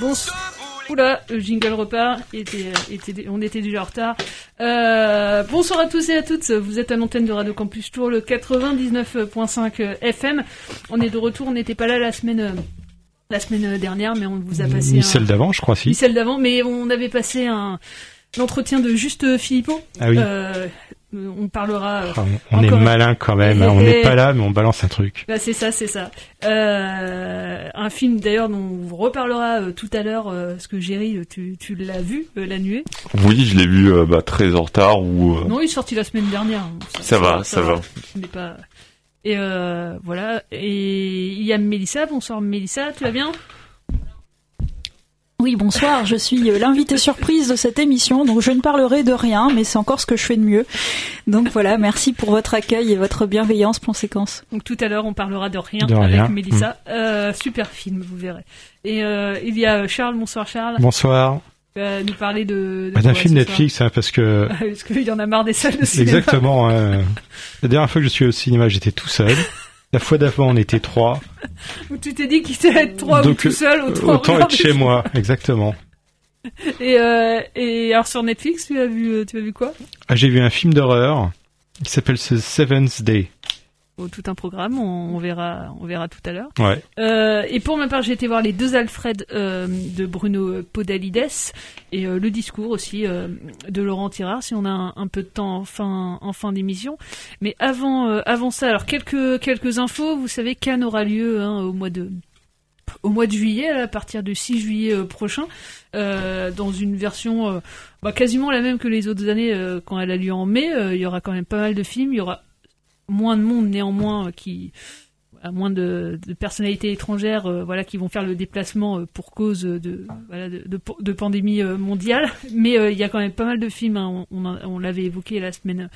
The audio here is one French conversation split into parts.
Bon, oula, le jingle repart, était, était, on était déjà en retard. Euh, bonsoir à tous et à toutes, vous êtes à l'antenne de Radio Campus Tour, le 99.5 FM. On est de retour, on n'était pas là la semaine... La semaine dernière, mais on vous a passé. Ni un- celle d'avant, je crois, si. Ni celle d'avant, mais on avait passé un l'entretien de Juste Philippot. Ah oui. Euh, on parlera. euh, Ah, on on est malin quand même, hein. on n'est pas là, mais on balance un truc. bah, c'est ça, c'est ça. Euh, un film d'ailleurs dont on vous reparlera euh, tout à l'heure, euh, parce que Géry, euh, tu, tu l'as vu, euh, La Nuée? Oui, je l'ai vu euh, bah, très en retard ou. euh, Non, il est sorti la semaine dernière. Ça va, ça va. Pas... Et euh, voilà. Et il y a Mélissa. Bonsoir Mélissa, tu vas bien? Oui, bonsoir, je suis euh, l'invité surprise de cette émission, donc je ne parlerai de rien, mais c'est encore ce que je fais de mieux. Donc voilà, merci pour votre accueil et votre bienveillance, plan séquence. Donc tout à l'heure, on parlera de rien De avec. Mélissa. Euh, super film, vous verrez. Et euh, il y a Charles. Bonsoir Charles. Bonsoir. Tu vas nous parler de... de Bah, D'un film Netflix, hein, parce que Parce qu'il y en a marre des salles de cinéma. exactement. La dernière fois que je suis au cinéma, j'étais tout seul. La fois d'avant, on était trois. Où tu t'es dit qu'il allait être trois ou tout seul, euh, autant, autant être chez moi, exactement. Et, euh, et alors sur Netflix, tu as vu, euh, tu as vu quoi? Ah, J'ai vu un film d'horreur qui s'appelle The Seventh Day. Oh, Tout un programme, on, on verra, on verra tout à l'heure. Ouais. Euh, et pour ma part, j'ai été voir les deux Alfred euh, de Bruno Podalides et euh, le discours aussi euh, de Laurent Tirard, si on a un, un peu de temps en fin, en fin d'émission. Mais avant, avant ça, alors quelques, quelques infos. Vous savez, Cannes aura lieu hein, au mois de au mois de juillet, à partir du 6 juillet euh, prochain, euh, dans une version euh, bah, quasiment la même que les autres années quand elle a lieu en mai. Il y aura quand même pas mal de films, il y aura moins de monde néanmoins euh, qui à moins de, de personnalités étrangères euh, voilà qui vont faire le déplacement euh, pour cause de voilà de, de, de pandémie euh, mondiale. Mais euh, il y a quand même pas mal de films hein. on, on, on l'avait évoqué la semaine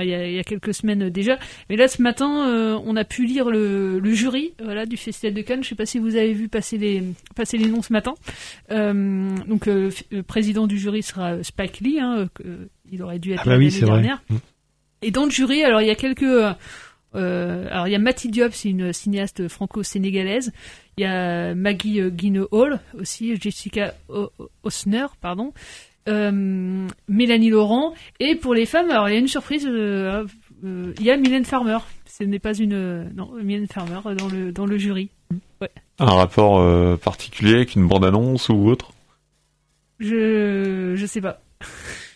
euh, il, y a, il y a quelques semaines déjà. Mais là ce matin euh, on a pu lire le, le jury voilà du festival de Cannes. Je sais pas si vous avez vu passer les passer les noms ce matin. Euh, donc euh, le président du jury sera Spike Lee hein, il aurait dû être Ah bah là oui, l'année c'est vrai. Et dans le jury, alors il y a quelques. euh, euh, alors il y a Matty Diop, c'est une cinéaste franco-sénégalaise. Il y a Maggie euh, Hall aussi, Jessica Osner, pardon. Euh, Mélanie Laurent. Et pour les femmes, alors il y a une surprise. euh, il y a Mylène Farmer. Ce n'est pas une non Mylène Farmer dans le dans le jury. Ouais. Un rapport particulier avec une bande-annonce ou autre? Je je sais pas.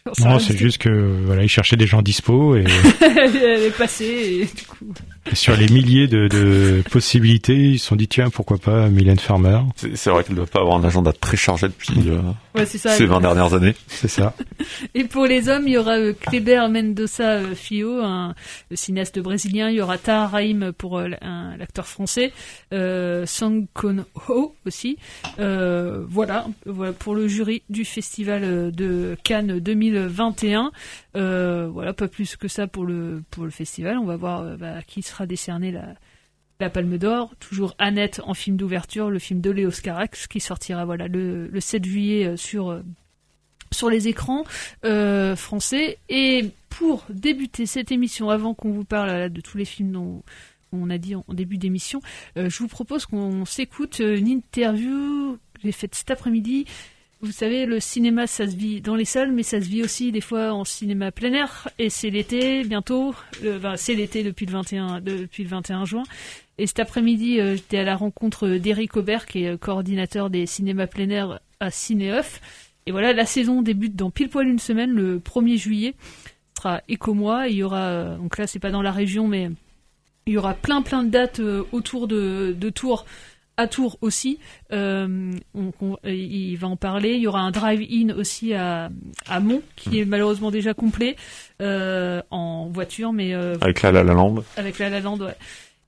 Non, c'est juste que voilà, ils cherchaient des gens dispo et, elle, est- passée et du coup. et sur les milliers de, de possibilités, ils se sont dit tiens pourquoi pas Mylène Farmer? C'est c'est vrai qu'elle doit pas avoir un agenda très chargé depuis euh, Ouais, c'est ça. ces 20 dernières années. C'est ça. Et pour les hommes, il y aura euh, Kleber Mendoza euh, Fio, un le cinéaste brésilien. Il y aura Tahar Rahim pour euh, un- l'acteur français. Euh, Sang Kon Ho aussi. Euh, voilà, voilà pour le jury du festival de Cannes 2021. Euh, voilà, pas plus que ça pour le pour le festival. On va voir bah, qui sera décerné la la Palme d'Or, toujours Annette en film d'ouverture, le film de Léo Scarax qui sortira le, le 7 juillet euh, sur euh, sur les écrans euh, français. Et pour débuter cette émission, avant qu'on vous parle de tous les films dont qu'on a dit en, début d'émission, je vous propose qu'on s'écoute une interview que j'ai faite cet après-midi vous savez, le cinéma, ça se vit dans les salles, mais ça se vit aussi des fois en cinéma plein air. Et c'est l'été, bientôt. c'est l'été depuis le 21, depuis le 21 juin. Et cet après-midi, euh, j'étais à la rencontre d'Éric Aubert, qui est euh, coordinateur des cinémas plein air à Cinéoff. Et voilà, la saison débute dans pile poil une semaine, le 1er juillet. Ce sera Éco-Mois. Il y aura, euh, donc là, c'est pas dans la région, mais il y aura plein plein de dates autour de Tours à Tours aussi. Euh, il va en parler. Il y aura un drive-in aussi à, à Mont, qui est malheureusement déjà complet euh, en voiture, mais euh, avec la La Land. Avec la La Land, ouais.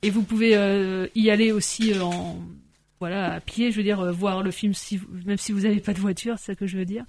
Et vous pouvez y aller aussi en voilà à pied, je veux dire voir le film si même si vous n'avez pas de voiture, c'est ça que je veux dire.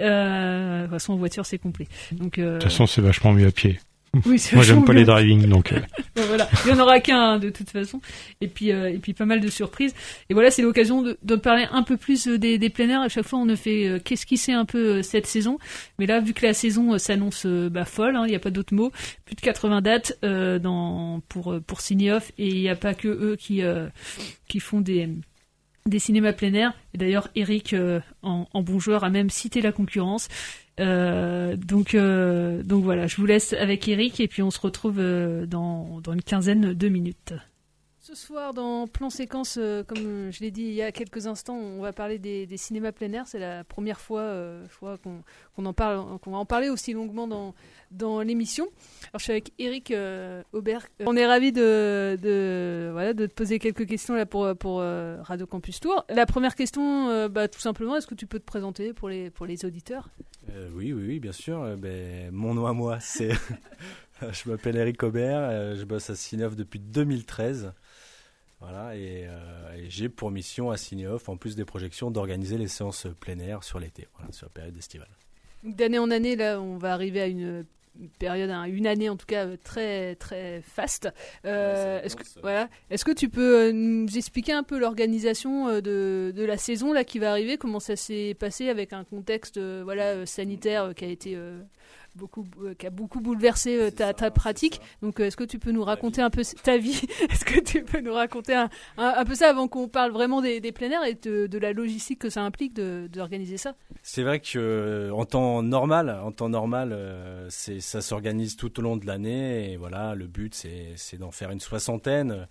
de toute façon en voiture c'est complet. Donc de toute façon c'est vachement mieux à pied. Oui, Moi, j'aime pas les driving, donc. Euh. voilà, il y en aura qu'un de toute façon, et puis euh, et puis pas mal de surprises. Et voilà, c'est l'occasion de, de, parler un peu plus euh, des, des plein air. À chaque fois, on ne fait qu'est-ce qui c'est un peu cette saison, mais là, vu que la saison s'annonce bah, folle, hein, il n'y a pas d'autre mot, plus de 80 dates dans pour pour Cineoff, et il n'y a pas que eux qui qui font des des cinémas plein air. Et d'ailleurs, Eric, en, en bon joueur, a même cité la concurrence. Euh, donc, euh, donc voilà, je vous laisse avec Eric et puis on se retrouve euh, dans, dans une quinzaine de minutes. Ce soir, dans Plan Séquence, comme je l'ai dit il y a quelques instants, on va parler des, cinémas plein air. C'est la première fois, fois qu'on en parle, qu'on va en parler aussi longuement dans, dans l'émission. Alors, je suis avec Eric Aubert. On est ravi de, de, voilà, de te poser quelques questions là pour, pour Radio Campus Tour. La première question, bah, tout simplement, est-ce que tu peux te présenter pour les, pour les auditeurs? Euh, oui, oui, oui, bien sûr. Euh, ben, mon nom à moi, c'est. je m'appelle Eric Aubert, euh, je bosse à Cineoff depuis 2013. Voilà, et, j'ai pour mission à Cineoff, en plus des projections, d'organiser les séances plein air sur l'été, sur la période estivale. D'année en année, là, on va arriver à une période, une année en tout cas très très faste. est-ce que voilà, est-ce que tu peux nous expliquer un peu l'organisation de, de, la saison là qui va arriver, comment ça s'est passé avec un contexte voilà sanitaire qui a été beaucoup, euh, qui a beaucoup bouleversé euh, ta, ta pratique. Donc, euh, est-ce que tu peux nous raconter un peu ta vie Est-ce que tu peux nous raconter un, un, peu ça avant qu'on parle vraiment des, des plein air et de, de, la logistique que ça implique d'organiser ça? C'est vrai que en temps normal, en temps normal, c'est ça s'organise tout au long de l'année et voilà, le but c'est d'en faire une soixantaine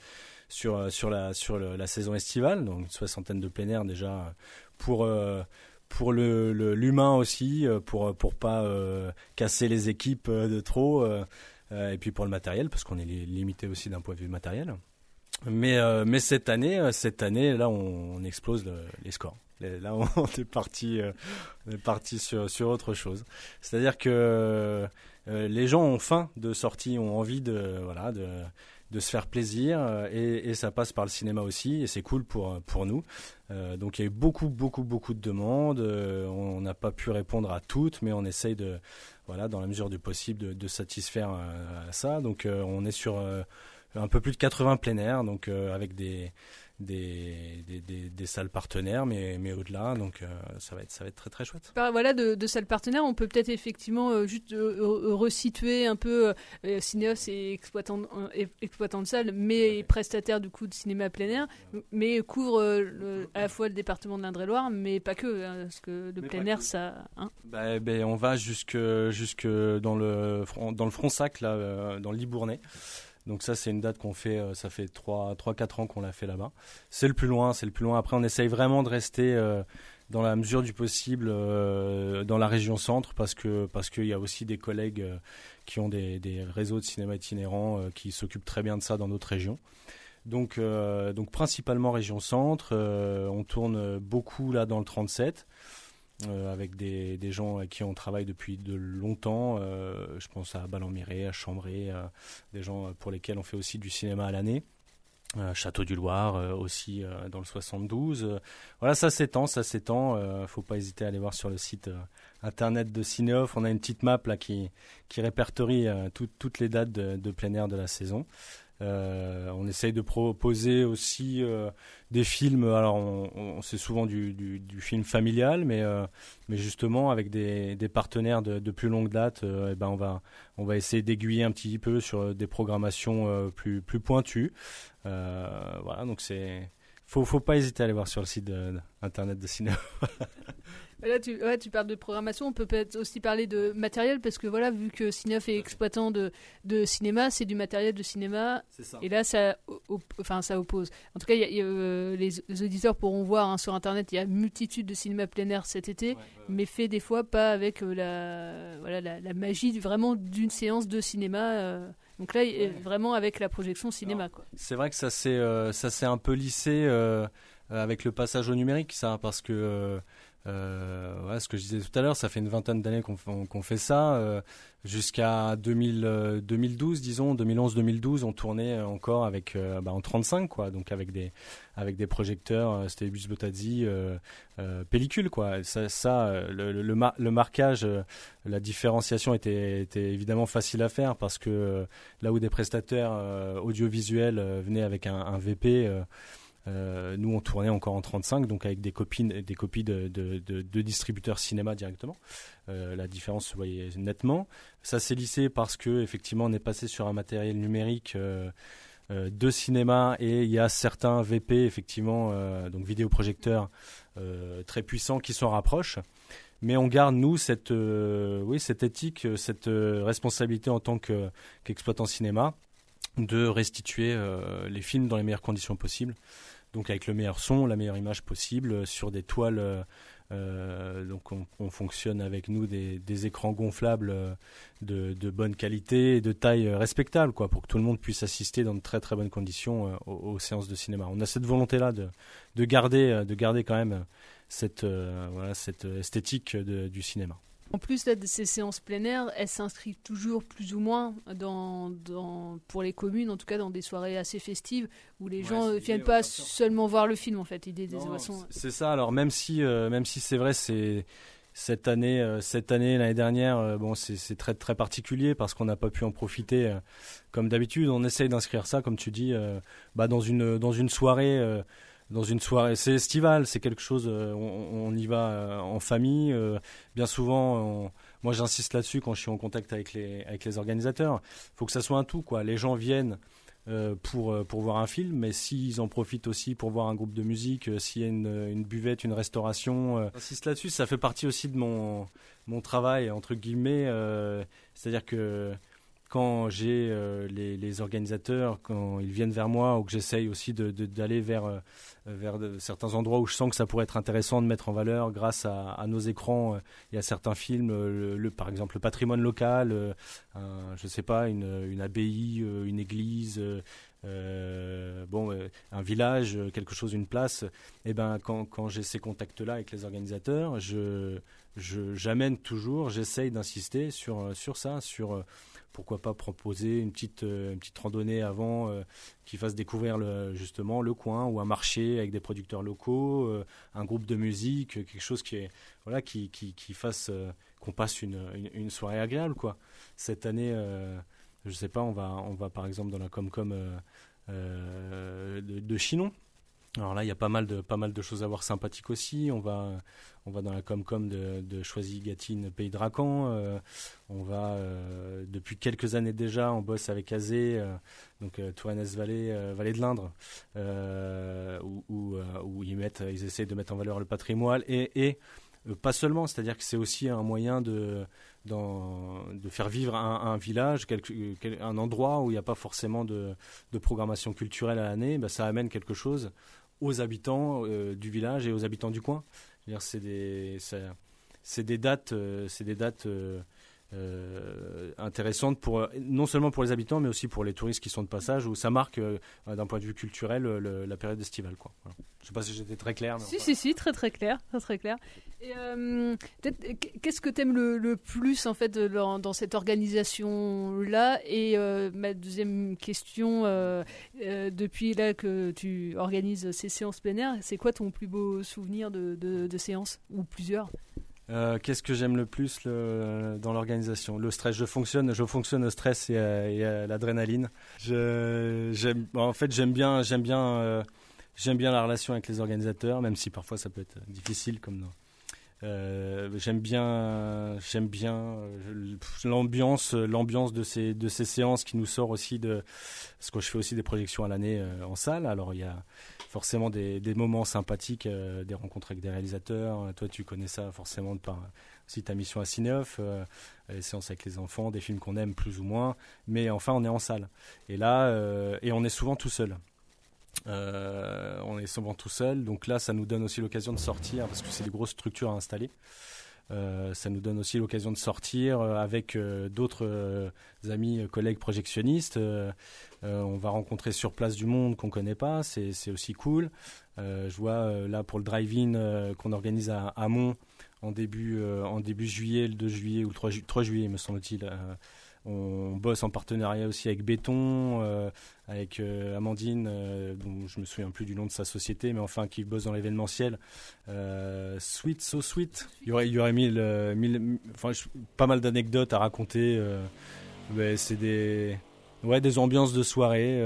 sur sur la sur la saison estivale, donc une soixantaine de plein air déjà pour pour le l'humain aussi, euh, pour pour pas euh, casser les équipes euh, de trop, et puis pour le matériel parce qu'on est limité aussi d'un point de vue matériel. Mais mais cette année, cette année là, on, explose les scores. Là, on est parti, parti sur sur autre chose. C'est-à-dire que les gens ont faim de sortie, ont envie de voilà de de se faire plaisir euh, et, ça passe par le cinéma aussi et c'est cool pour, pour nous. Euh, donc il y a eu beaucoup, beaucoup, beaucoup de demandes. Euh, on n'a pas pu répondre à toutes, mais on essaye de, voilà, dans la mesure du possible, de, satisfaire ça. Donc on est sur un peu plus de 80 plein air, donc avec des, des, des, des, salles partenaires, mais, mais au-delà, donc euh, ça, va être, ça va être très très chouette. voilà, de, de salles partenaires, on peut peut-être effectivement euh, juste euh, resituer un peu Cinéos et exploitant, exploitant de salles, mais prestataire du coup de cinéma plein air, mais couvre à la fois le département de l'Indre-et-Loire, mais pas que, hein, parce que le plein air, ça. Hein. Bah, ben, on va jusque, jusque dans le, dans le Fronsac, là, dans le Libournais. Donc ça, c'est une date qu'on fait, euh, ça fait 3-4 ans qu'on l'a fait là-bas. C'est le plus loin, c'est le plus loin. Après, on essaye vraiment de rester euh, dans la mesure du possible euh, dans la région centre parce que parce qu'il y a aussi des collègues qui ont des, des, réseaux de cinéma itinérants qui s'occupent très bien de ça dans notre région. Donc, donc principalement région centre. on tourne beaucoup là dans le 37. Euh, avec des, des, gens avec qui on travaille depuis de longtemps. Euh, je pense à Ballon-Miré, à Chambray, euh, des gens pour lesquels on fait aussi du cinéma à l'année. Château du Loir aussi dans le 72. voilà, ça s'étend, ça s'étend. faut pas hésiter à aller voir sur le site internet de Cinéoff. On a une petite map là qui, qui répertorie toutes les dates de, de, plein air de la saison. On essaye de proposer aussi des films. Alors, on, c'est souvent du, film familial, mais, mais justement avec des, partenaires de, plus longue date, eh ben on va on essayer d'aiguiller un petit peu sur des programmations plus plus pointues. voilà, donc c'est faut, faut pas hésiter à aller voir sur le site internet de cinéma. Là, tu, tu parles de programmation. On peut peut-être aussi parler de matériel parce que voilà, vu que Cineuf est exploitant de, de cinéma, c'est du matériel de cinéma. Et là, ça, enfin, ça oppose. En tout cas, euh, les, auditeurs pourront voir hein, sur Internet, il y a multitude de cinéma plein air cet été, mais fait des fois pas avec euh, la, voilà, la, magie vraiment d'une séance de cinéma. Euh, donc là, vraiment avec la projection cinéma. C'est vrai que ça s'est ça un peu lissé avec le passage au numérique, ça, parce que euh, ce que je disais tout à l'heure, ça fait une vingtaine d'années qu'on fait ça. Euh, Jusqu'à 2012, euh, disons, 2011-2012, on tournait encore avec bah, en 35, quoi, donc avec des projecteurs, c'était Bus Botazzi, pellicule, quoi. Ça, le, marquage, la différenciation était, évidemment facile à faire parce que là où des prestataires audiovisuels venaient avec un VP euh, nous, on tournait encore en 35, donc avec des, copines, des copies de, distributeurs cinéma directement. Euh, la différence se voyait nettement. Ça s'est lissé parce que effectivement, on est passé sur un matériel numérique euh, de cinéma et il y a certains VP, effectivement, donc vidéoprojecteurs très puissants qui s'en rapprochent. Mais on garde, nous, cette, oui, cette éthique, cette responsabilité en tant qu'exploitant cinéma de restituer les films dans les meilleures conditions possibles donc avec le meilleur son, la meilleure image possible, euh, sur des toiles. Euh, euh, donc on, fonctionne avec nous des, écrans gonflables de, bonne qualité et de taille respectable, quoi, pour que tout le monde puisse assister dans de très très bonnes conditions aux, séances de cinéma. On a cette volonté-là de, de, garder, de garder quand même cette, voilà, cette esthétique du cinéma. En plus de ces séances plein air, elles s'inscrivent toujours plus ou moins dans, dans, pour les communes, en tout cas dans des soirées assez festives où les gens ne viennent pas seulement voir le film en fait. Idée des C'est ça. Alors même si euh, même si c'est vrai, c'est cette année, euh, cette année, l'année dernière, euh, bon, c'est très très particulier parce qu'on n'a pas pu en profiter comme d'habitude. On essaye d'inscrire ça, comme tu dis, bah, dans une dans une soirée dans une soirée. C'est estival, c'est quelque chose. Euh, on, y va euh, en famille. Euh, bien souvent, moi j'insiste là-dessus quand je suis en contact avec les avec les organisateurs. Il faut que ça soit un tout, quoi. Les gens viennent. pour, pour voir un film, mais s'ils en profitent aussi pour voir un groupe de musique, s'il y a une, une, buvette, une restauration, j'insiste là-dessus, ça fait partie aussi de mon, mon travail, entre guillemets, c'est-à-dire que quand j'ai euh, les, organisateurs, quand ils viennent vers moi, ou que j'essaye aussi d'aller vers, euh, certains endroits où je sens que ça pourrait être intéressant de mettre en valeur grâce à, nos écrans et à certains films, euh, par exemple le patrimoine local, je sais pas, une, une abbaye, une église, bon, un village, quelque chose, une place, et eh ben quand, quand j'ai ces contacts-là avec les organisateurs, je j'amène toujours, j'essaye d'insister sur sur ça, sur pourquoi pas proposer une petite, euh, randonnée avant euh, qui fasse découvrir justement le coin ou un marché avec des producteurs locaux, euh, un groupe de musique, quelque chose qui fasse qu'on passe une, soirée agréable quoi. Cette année, je sais pas, on va on va par exemple dans la Comcom de, de Chinon alors là, il y a pas mal de pas mal de choses à voir sympathiques aussi. On va on va dans la Comcom de, de Choisy Gatine Pays de. Euh, on va euh, depuis quelques années déjà, on bosse avec Azé, euh, donc Touraines Vallée Vallée de l'Indre, où, ils mettent ils essaient de mettre en valeur le patrimoine et, et pas seulement, c'est-à-dire que c'est aussi un moyen de de faire vivre un, un village, un endroit où il n'y a pas forcément de, de programmation culturelle à l'année, bah, ça amène quelque chose aux habitants euh, du village et aux habitants du coin. C'est des, dates, euh, c'est des dates euh, intéressante pour non seulement pour les habitants mais aussi pour les touristes qui sont de passage où ça marque euh, d'un point de vue culturel la période estivale quoi. Voilà. Je sais pas si j'étais très clair. si si si très très clair très très clair. Euh, qu'est-ce que tu aimes le, plus en fait dans, dans cette organisation là et ma deuxième question depuis là que tu organises ces séances air c'est quoi ton plus beau souvenir de, de, de séance? Ou plusieurs? Euh, Qu'est-ce que j'aime le plus dans l'organisation? Le stress. Je fonctionne, je fonctionne au stress et, à- l'adrénaline. En fait, j'aime bien, j'aime bien, euh, j'aime bien la relation avec les organisateurs, même si parfois ça peut être difficile, comme. Euh, j'aime bien, j'aime bien l'ambiance, l'ambiance de ces de ces séances qui nous sort aussi de parce que je fais aussi des projections à l'année en salle. Alors il y a forcément des, moments sympathiques, euh, des rencontres avec des réalisateurs. Toi, tu connais ça forcément de par aussi ta mission à Cineoff, euh, les séances avec les enfants, des films qu'on aime plus ou moins. Mais enfin, on est en salle. Et là, euh, et on est souvent tout seul. Euh, on est souvent tout seul, donc là, ça nous donne aussi l'occasion de sortir parce que c'est des grosses structures à installer. Euh, ça nous donne aussi l'occasion de sortir euh, avec euh, d'autres amis, collègues projectionnistes. On va rencontrer sur place du monde qu'on connaît pas, c'est aussi cool. Je vois là pour le drive-in qu'on organise à, à Mont en début, en début juillet, le 2 juillet ou le 3, ju- 3 juillet, me semble-t-il. On bosse en partenariat aussi avec Béton, euh, avec euh, Amandine, euh, dont je me souviens plus du nom de sa société, mais enfin qui bosse dans l'événementiel. Sweet, so sweet. Il y aurait, il y aurait mille, mille- enfin, pas mal d'anecdotes à raconter. c'est des, des ambiances de soirée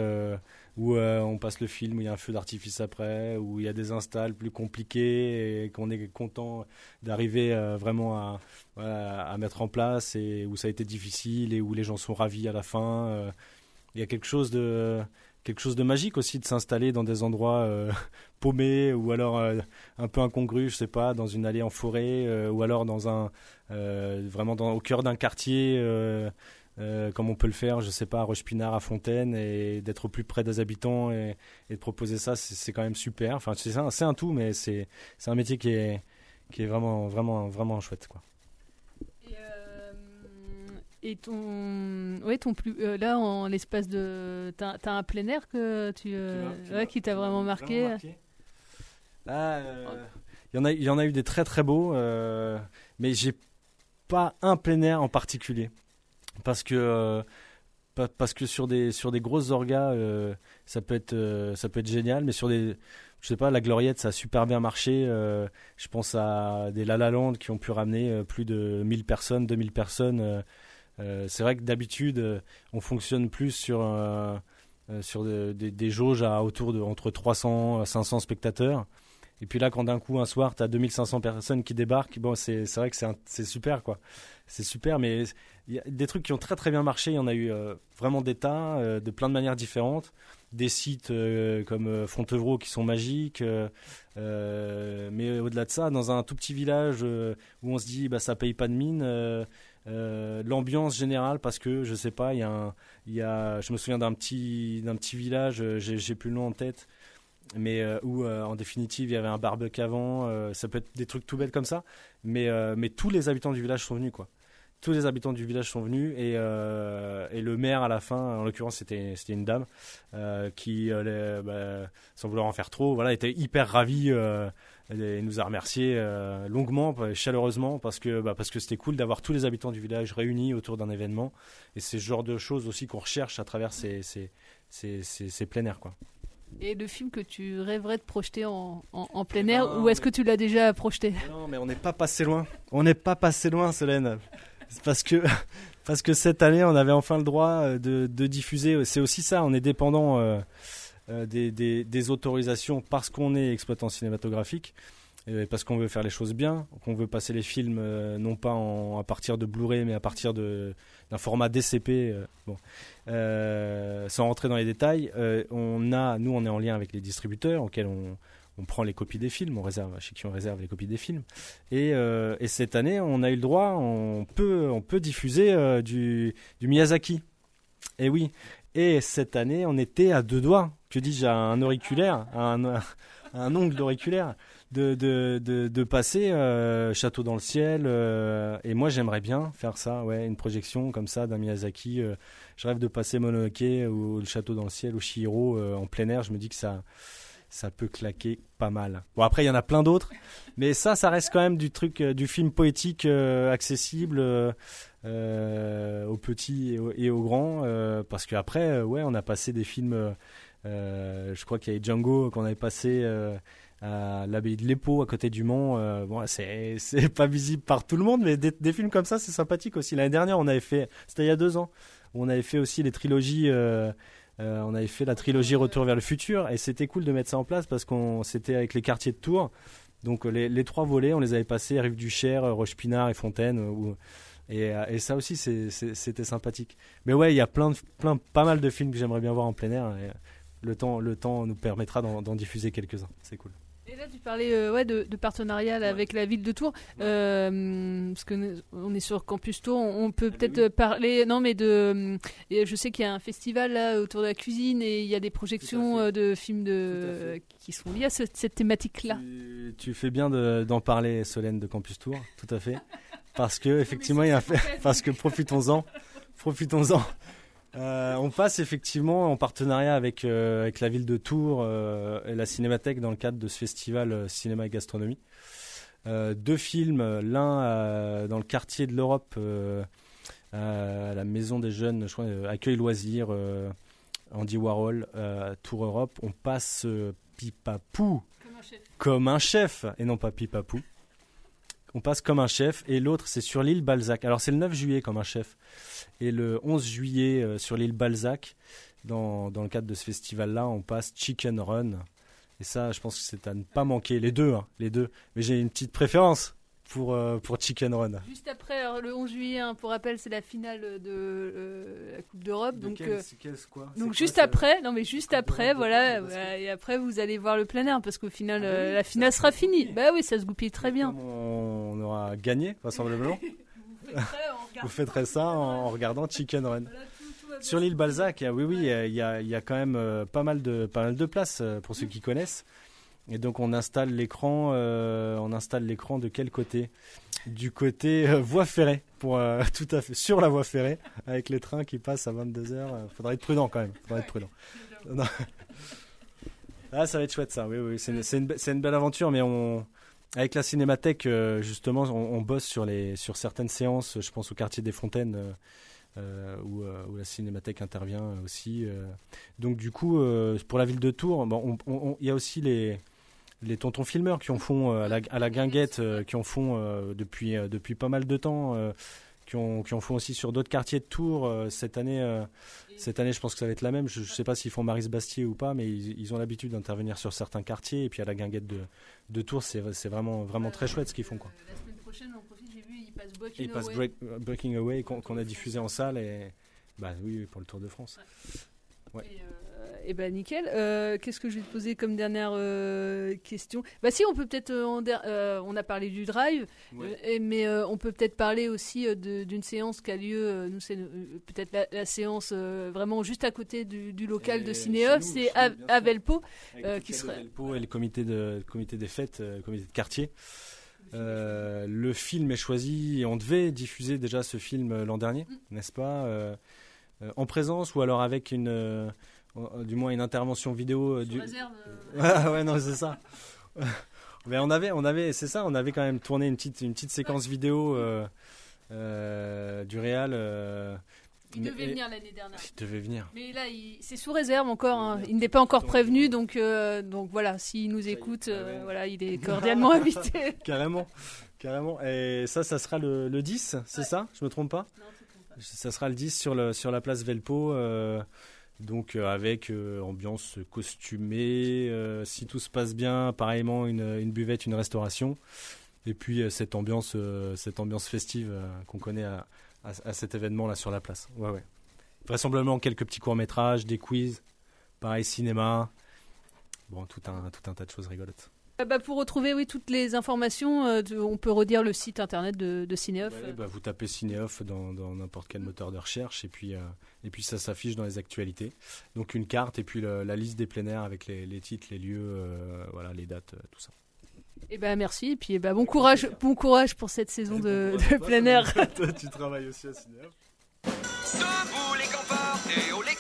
où euh, on passe le film, où il y a un feu d'artifice après, où il y a des installs plus compliqués et qu'on est content d'arriver euh, vraiment à, mettre en place et où ça a été difficile et où les gens sont ravis à la fin. euh. il y a quelque chose de quelque chose de magique aussi de s'installer dans des endroits paumés ou alors un peu incongrus, je sais pas, dans une allée en forêt ou alors dans un vraiment au cœur d'un quartier. Euh, euh, comme on peut le faire, je sais pas, à Roche-Pinard, à Fontaine, et d'être au plus près des habitants et, et de proposer ça, c'est quand même super. Enfin, c'est un, tout, mais c'est un métier qui est qui est vraiment vraiment vraiment chouette, quoi. Et ton, ouais, ton plus, euh, là en l'espace de, t'as, un plein air que tu, euh, ouais, qui t'a vraiment marqué. Là, euh, il y en a, il y en a eu des très très beaux, euh, mais j'ai pas un plein air en particulier, parce que euh, pa- parce que sur des sur des grosses orgas, euh, ça peut être euh, ça peut être génial, mais sur des je sais pas, la Gloriette, ça a super bien marché. je pense à des La La Land qui ont pu ramener plus de 1000 personnes, 2000 personnes. c'est vrai que d'habitude, on fonctionne plus sur sur de- des- des jauges à autour de entre 300 à 500 spectateurs. Et puis là, quand d'un coup, un soir, tu as 2500 personnes qui débarquent, bon, c'est vrai que c'est super, quoi. C'est super, mais il y a des trucs qui ont très très bien marché. Il y en a eu euh, vraiment des tas, euh, de plein de manières différentes. Des sites euh, comme Fontevraud qui sont magiques. mais au-delà de ça, dans un tout petit village où on se dit, bah, ça paye pas de mine. l'ambiance générale parce que je sais pas il y y a je me souviens d'un petit d'un petit village j'ai plus le nom en tête mais euh, où euh, en définitive il y avait un barbecue avant euh, ça peut être des trucs tout bêtes comme ça. Mais tous les habitants du village sont venus tous les habitants du village sont venus et, le maire à la fin en l'occurrence c'était une dame qui bah, sans vouloir en faire trop était hyper ravie et nous a remercié longuement chaleureusement parce que bah, parce que c'était cool d'avoir tous les habitants du village réunis autour d'un événement. Et c'est ce genre de choses aussi qu'on recherche à travers ces ces, plein air Et le film que tu rêverais de projeter en, en, en plein air, non, ou est-ce que tu l'as déjà projeté? Non, mais on n'est pas passé loin. On n'est pas passé loin, Solène. Parce que, parce que cette année, on avait enfin le droit euh, de, de diffuser. C'est aussi ça, on est dépendant euh, euh, des, des, des autorisations parce qu'on est exploitant cinématographique. Parce qu'on veut faire les choses bien, qu'on veut passer les films euh, non pas à partir de Blu-ray mais à partir d'un format DCP. euh, Euh, sans rentrer dans les détails, on a, nous, on est en lien avec les distributeurs auxquels on, prend les copies des films, on réserve, chez qui on réserve les copies des films. Et, et cette année, on a eu le droit, on peut, diffuser du, Miyazaki. Et oui. Et cette année, on était à deux doigts. Que dis-je, à un auriculaire, un, à un ongle auriculaire, de, de, de, passer euh, Château dans le ciel. euh, et moi, j'aimerais bien faire ça, ouais, une projection comme ça d'un Miyazaki. euh, je rêve de passer Mononoke ou le Château dans le ciel ou Chihiro euh, en plein air. Je me dis que ça, ça peut claquer pas mal. Bon, après, il y en a plein d'autres. Mais ça, ça reste quand même du truc, du film poétique accessible aux petits et aux, et aux grands. parce qu'après, ouais, on a passé des films. je crois qu'il y avait Django qu'on avait passé euh, l'abbaye de l'Épau à côté du Mont. Euh, bon, c'est pas visible par tout le monde, mais des, films comme ça, c'est sympathique aussi. L'année dernière, on avait fait, c'était il y a deux ans, on avait fait aussi les trilogies. euh, on avait fait la trilogie Retour vers le futur et c'était cool de mettre ça en place parce qu'on c'était avec les quartiers de Tours. Donc les, les trois volets, on les avait passés Rive du Cher, Roche-Pinard et Fontaine. et, et ça aussi, c'était sympathique. Mais ouais, il y a plein, de, plein, pas mal de films que j'aimerais bien voir en plein air. et, le temps, le temps nous permettra d'en diffuser quelques-uns. C'est cool. Et là, tu parlais euh, ouais, de, de partenariat avec la ville de Tours, Euh, parce que on est sur Campus Tours, on, on peut peut-être euh, parler, non mais de, et je sais qu'il y a un festival là autour de la cuisine et il y a des projections euh, de films de qui sont liées à ce- cette thématique-là. Tu, tu fais bien de- d'en parler, Solène de Campus Tour, tout à fait. Parce que effectivement, il y a un fait- parce que profitons-en, profitons-en. Euh, on passe effectivement en partenariat avec, euh, avec la ville de Tours euh, et la Cinémathèque dans le cadre de ce festival Cinéma et Gastronomie. Deux films, l'un dans le quartier de l'Europe, à la Maison des Jeunes, je crois, Accueil Loisirs, Andy Warhol, Tour Europe. On passe Pipapou comme un chef et non pas Pipapou. On passe comme un chef et l'autre c'est sur l'île Balzac. Alors c'est le 9 juillet comme un chef et le 11 juillet euh, sur l'île Balzac. Dans, dans le cadre de ce festival là on passe Chicken Run. Et ça je pense que c'est à ne pas manquer. Les deux hein, les deux. Mais j'ai une petite préférence pour euh, pour Chicken Run. Juste après, alors, le 11 juillet, hein, pour rappel, c'est la finale de euh, la Coupe d'Europe. De Donc, quel- euh, c'est quel- c'est quoi C'est donc quoi, juste après, non mais juste après, voilà, voilà, et après vous allez voir le plein air parce qu'au final, euh, la finale sera finie. Bah oui, ça se goupille très bien. On aura gagné vraisemblablement. Vous fêterez ça en regardant Chicken Run. Sur l'île Balzac, il y a- oui, oui, il y a- il y a, il y a quand même euh, pas mal de, pas mal de place euh, pour ceux qui connaissent. Et donc on installe l'écran, euh, on installe l'écran de quel côté? Du côté euh, voie ferrée, pour euh, tout à fait sur la voie ferrée, avec les trains qui passent à 22 h Il faudra être prudent quand même. Faudra être prudent. Ah, ça va être chouette ça. Oui, oui, c'est une, belle aventure, mais on, avec la Cinémathèque, justement, on, on bosse sur les, sur certaines séances. Je pense au quartier des Fontaines. euh, où, euh, où la Cinémathèque intervient aussi. euh. Donc du coup, pour la ville de Tours, bon, il y a aussi les, les tontons filmeurs qui en font euh, à, la, à la guinguette, euh, qui en font euh, depuis, depuis pas mal de temps, qui, ont, qui en font aussi sur d'autres quartiers de Tours. cette, année, cette année, je pense que ça va être la même. Je ne sais pas s'ils font Maris Bastier ou pas, mais ils, ils ont l'habitude d'intervenir sur certains quartiers. Et puis à la guinguette de, de Tours, c'est c'est vraiment, vraiment très chouette ce qu'ils font. Quoi. La semaine prochaine, on profite, j'ai vu, il passe Et Walking il passe Away. Break- Breaking Away qu'on a diffusé en salle et bah oui pour le Tour de France. Ouais. Et ben nickel. Euh, Qu'est-ce que je vais te poser comme dernière euh, question? Bah si, on peut peut-être, euh, euh, on a parlé du drive, Ouais. mais on peut peut-être parler aussi d'une séance qui a lieu. nous, c'est peut-être la, la séance vraiment juste à côté du, du local de Cinéoff, c'est chez à, nous, bien à sûr. Velpo, Avec le qui serait. Delpo et le comité, de, le comité des fêtes, le comité de quartier. Le film est choisi et on devait diffuser déjà ce film l'an dernier, Mm. n'est-ce pas? En présence ou alors avec une, du moins une intervention vidéo euh, du. réserve, Ouais, ouais, non, c'est ça. Mais on avait, on avait, c'est ça, on avait quand même tourné une petite, une petite séquence vidéo euh, euh, du euh, Il devait venir l'année dernière. Il devait venir. Mais là, c'est sous réserve encore. hein. Il n'est pas encore prévenu, donc donc voilà. S'il nous écoute, euh, voilà, il est cordialement invité. carrément, carrément. Et ça, ça sera le, le 10, c'est ça? Je me trompe pas? Ça sera le 10 sur, le, sur la place Velpo. Donc euh, avec euh, ambiance costumée, euh, si tout se passe bien, pareillement une, une buvette, une restauration, et puis cette ambiance, cette ambiance festive qu'on connaît à, à, cet événement là sur la place. Ouais ouais. Vraisemblablement quelques petits courts métrages, des quiz, pareil cinéma, bon tout un tout un tas de choses rigolotes. Ah bah, pour retrouver oui toutes les informations, euh, de- on peut redire le site internet de, de Cinéoff. Ouais, bah, vous tapez Cinéoff dans n'importe quel moteur de recherche et puis, euh, et puis ça s'affiche dans les actualités. Donc une carte et puis le- la liste des plein air avec les, les titres, les lieux, euh, voilà, les dates, tout ça. Et ben merci. Et puis eh ben, bon courage, bon courage pour cette saison de, de plein air. Toi, tu travailles aussi à Cinéoff Debout les campeurs et haut les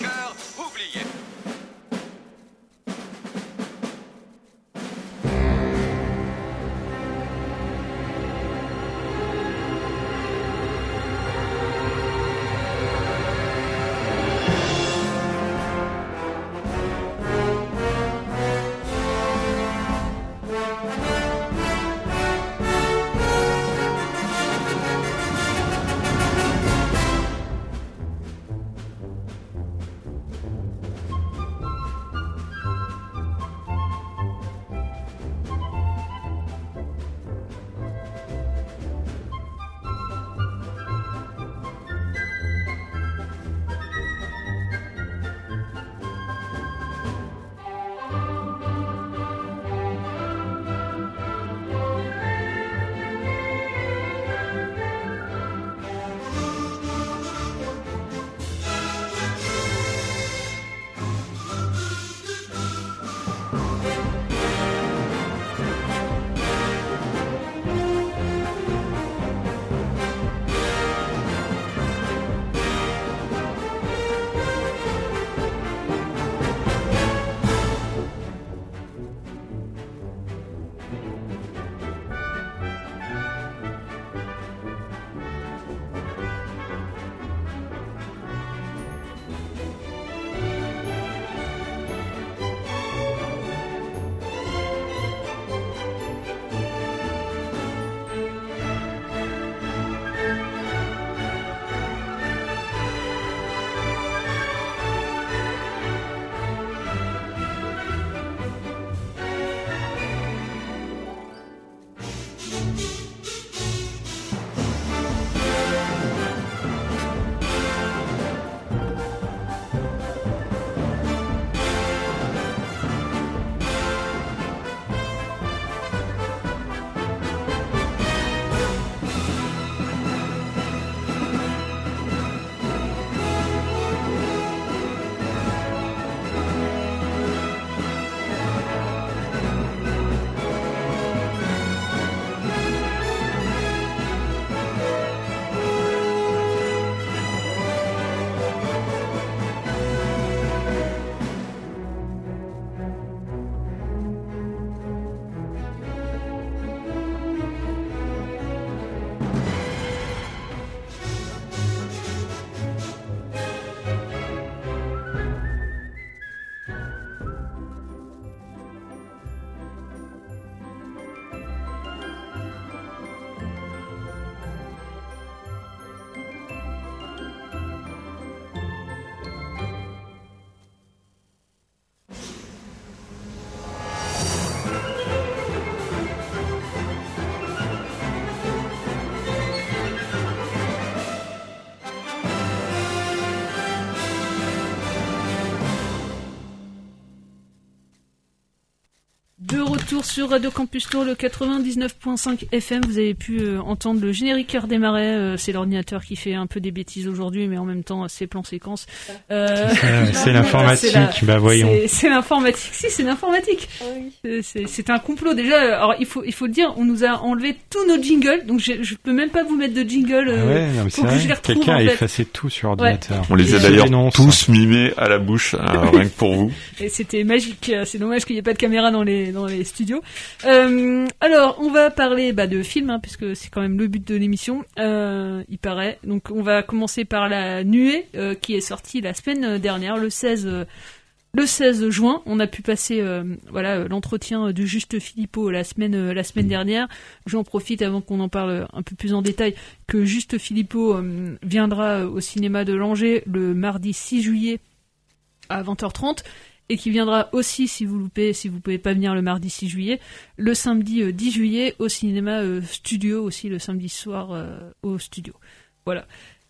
retour sur Radio Campus Tour, le 99.5 FM. Vous avez pu euh, entendre le générique des marais. euh, c'est l'ordinateur qui fait un peu des bêtises aujourd'hui, mais en même temps, c'est plan séquence. Euh, C'est- l'informatique, c'est la- bah voyons. c'est- l'informatique. Si, c'est l'informatique. C'est- C'est c'est un complot. Déjà, euh, alors il faut, il faut le dire, on nous a enlevé tous nos jingles, donc je, je peux même pas vous mettre de jingle. Ah euh, ouais, non, mais c'est faut que je les vrai. retrouve. Quelqu'un en a fait. effacé tout sur ordinateur. On les a d'ailleurs tous mimés à la bouche, euh, rien que pour vous. Et c'était magique. Euh, C'est dommage qu'il n'y ait pas de caméra dans les dans les Euh, alors, on va parler bah, de films, hein, puisque c'est quand même le but de l'émission. Euh, il paraît. Donc, on va commencer par la Nuée, euh, qui est sortie la semaine dernière, le 16. euh, le 16 juin, on a pu passer voilà l'entretien du Juste Philippot la semaine la semaine dernière. J'en profite avant qu'on en parle un peu plus en détail que Juste Philippot viendra au cinéma de Langeais le mardi 6 juillet à 20h30 et qui viendra aussi si vous loupez si vous pouvez pas venir le mardi 6 juillet le samedi euh, 10 juillet au cinéma euh, studio aussi le samedi soir euh, au studio. Voilà.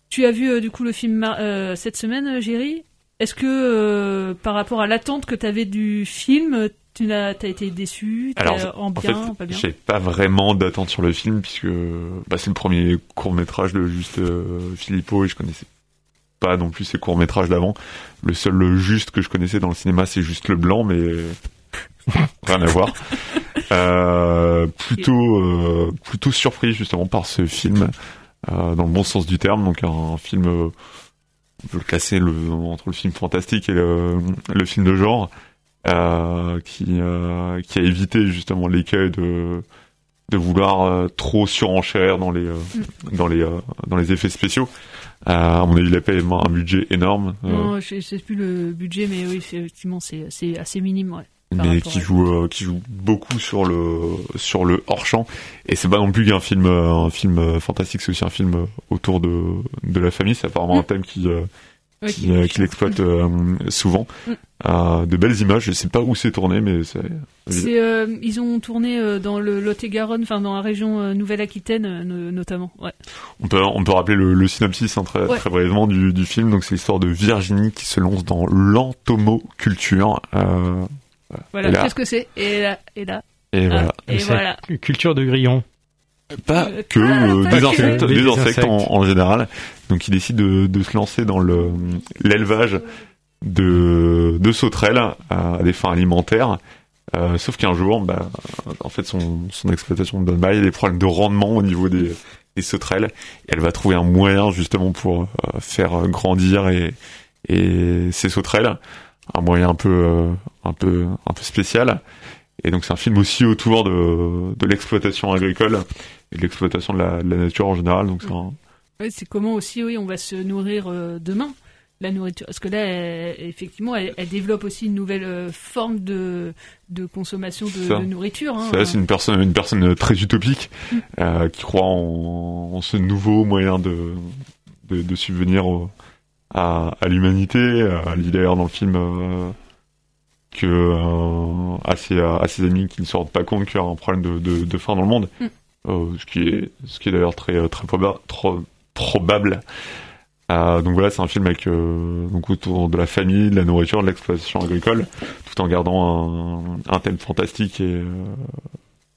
Tu as vu euh, du coup le film euh, cette semaine euh, Géry? Est-ce que euh, par rapport à l'attente que tu avais du film tu as, été déçu? Alors, euh, en en bien fait, pas bien? j'ai pas vraiment d'attente sur le film puisque bah, c'est le premier court métrage de juste euh, Filippo et je connaissais pas non plus ses courts métrages d'avant. Le seul juste que je connaissais dans le cinéma, c'est juste le blanc, mais rien à voir. Euh, plutôt, euh, plutôt surpris justement par ce film, euh, dans le bon sens du terme. Donc un, film, euh, on peut le classer entre le film fantastique et le, film de genre, euh, qui, euh, qui a évité justement l'écueil de de vouloir euh, trop surenchérir dans les euh, dans les euh, dans les effets spéciaux. Euh, à mon avis, il a pas un budget énorme. non je sais plus le budget mais oui effectivement c'est c'est assez minime ouais, mais qui joue euh, qui joue beaucoup sur le sur le hors champ et c'est pas non plus qu'un film un film fantastique c'est aussi un film autour de de la famille c'est apparemment un thème qui euh, Ouais, qui, euh, qui l'exploite euh, souvent Mm. Euh, de belles images je sais pas où c'est tourné mais c'est C'est, euh, ils ont tourné euh, dans le Lot-et-Garonne, enfin dans la région euh, Nouvelle-Aquitaine euh, no- notamment. Ouais. on peut on peut rappeler le, le synopsis hein, très Ouais. très brièvement du, du film donc c'est l'histoire de Virginie qui se lance dans l'entomoculture euh, Voilà, qu'est-ce que c'est Et là, et là. et Ah, voilà et C'est voilà. Culture de grillon. pas que ah, euh, pas des que. insectes, des des insectes en, insectes. en général. Donc il décide de, de se lancer dans le l'élevage de de sauterelles à, à des fins alimentaires. Euh, sauf qu'un jour, bah, en fait, son, son exploitation donne mal, il y a des problèmes de rendement au niveau des, des sauterelles. Et elle va trouver un moyen justement pour euh, faire grandir et, et ces sauterelles, un moyen un peu euh, un peu un peu spécial. Et donc c'est un film aussi autour de, de l'exploitation agricole et de l'exploitation de de la nature en général. Donc c'est un, C'est comment aussi, oui, on va se nourrir euh, demain. La nourriture, parce que là, elle- effectivement, elle, elle développe aussi une nouvelle euh, forme de, de consommation de, Ça. de nourriture. hein. c'est c'est une personne une personne très utopique euh, qui croit en, en ce nouveau moyen de de, de subvenir au- à, à l'humanité. Euh, Elle dit d'ailleurs dans le film euh, que euh, à, ses, à ses amis qui ne se rendent pas compte qu'il y a un problème de, de, de faim dans le monde, Mm. Euh, ce qui est ce qui est d'ailleurs très très proba- trop- probable. Euh, donc voilà, c'est un film avec euh, donc autour de la famille, de la nourriture, de l'exploitation agricole, tout en gardant un, un thème fantastique et euh,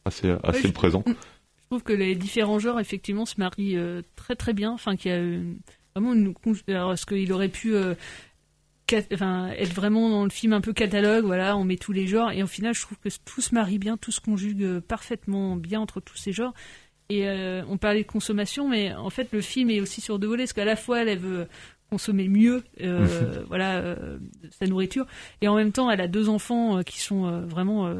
assez présent. Je trouve que les différents genres, effectivement, se marient euh, très très bien. Enfin, qu'il y a vraiment une. Alors, est-ce qu'il aurait pu cat- enfin, être vraiment dans le film un peu catalogue Voilà, on met tous les genres. Et au final, je trouve que tout se marie bien, tout se conjugue parfaitement bien entre tous ces genres. Et euh, on parlait de consommation, mais en fait, le film est aussi sur deux volets, parce qu'à la fois, elle, elle veut consommer mieux euh, voilà euh, sa nourriture et en même temps elle a deux enfants euh, qui sont vraiment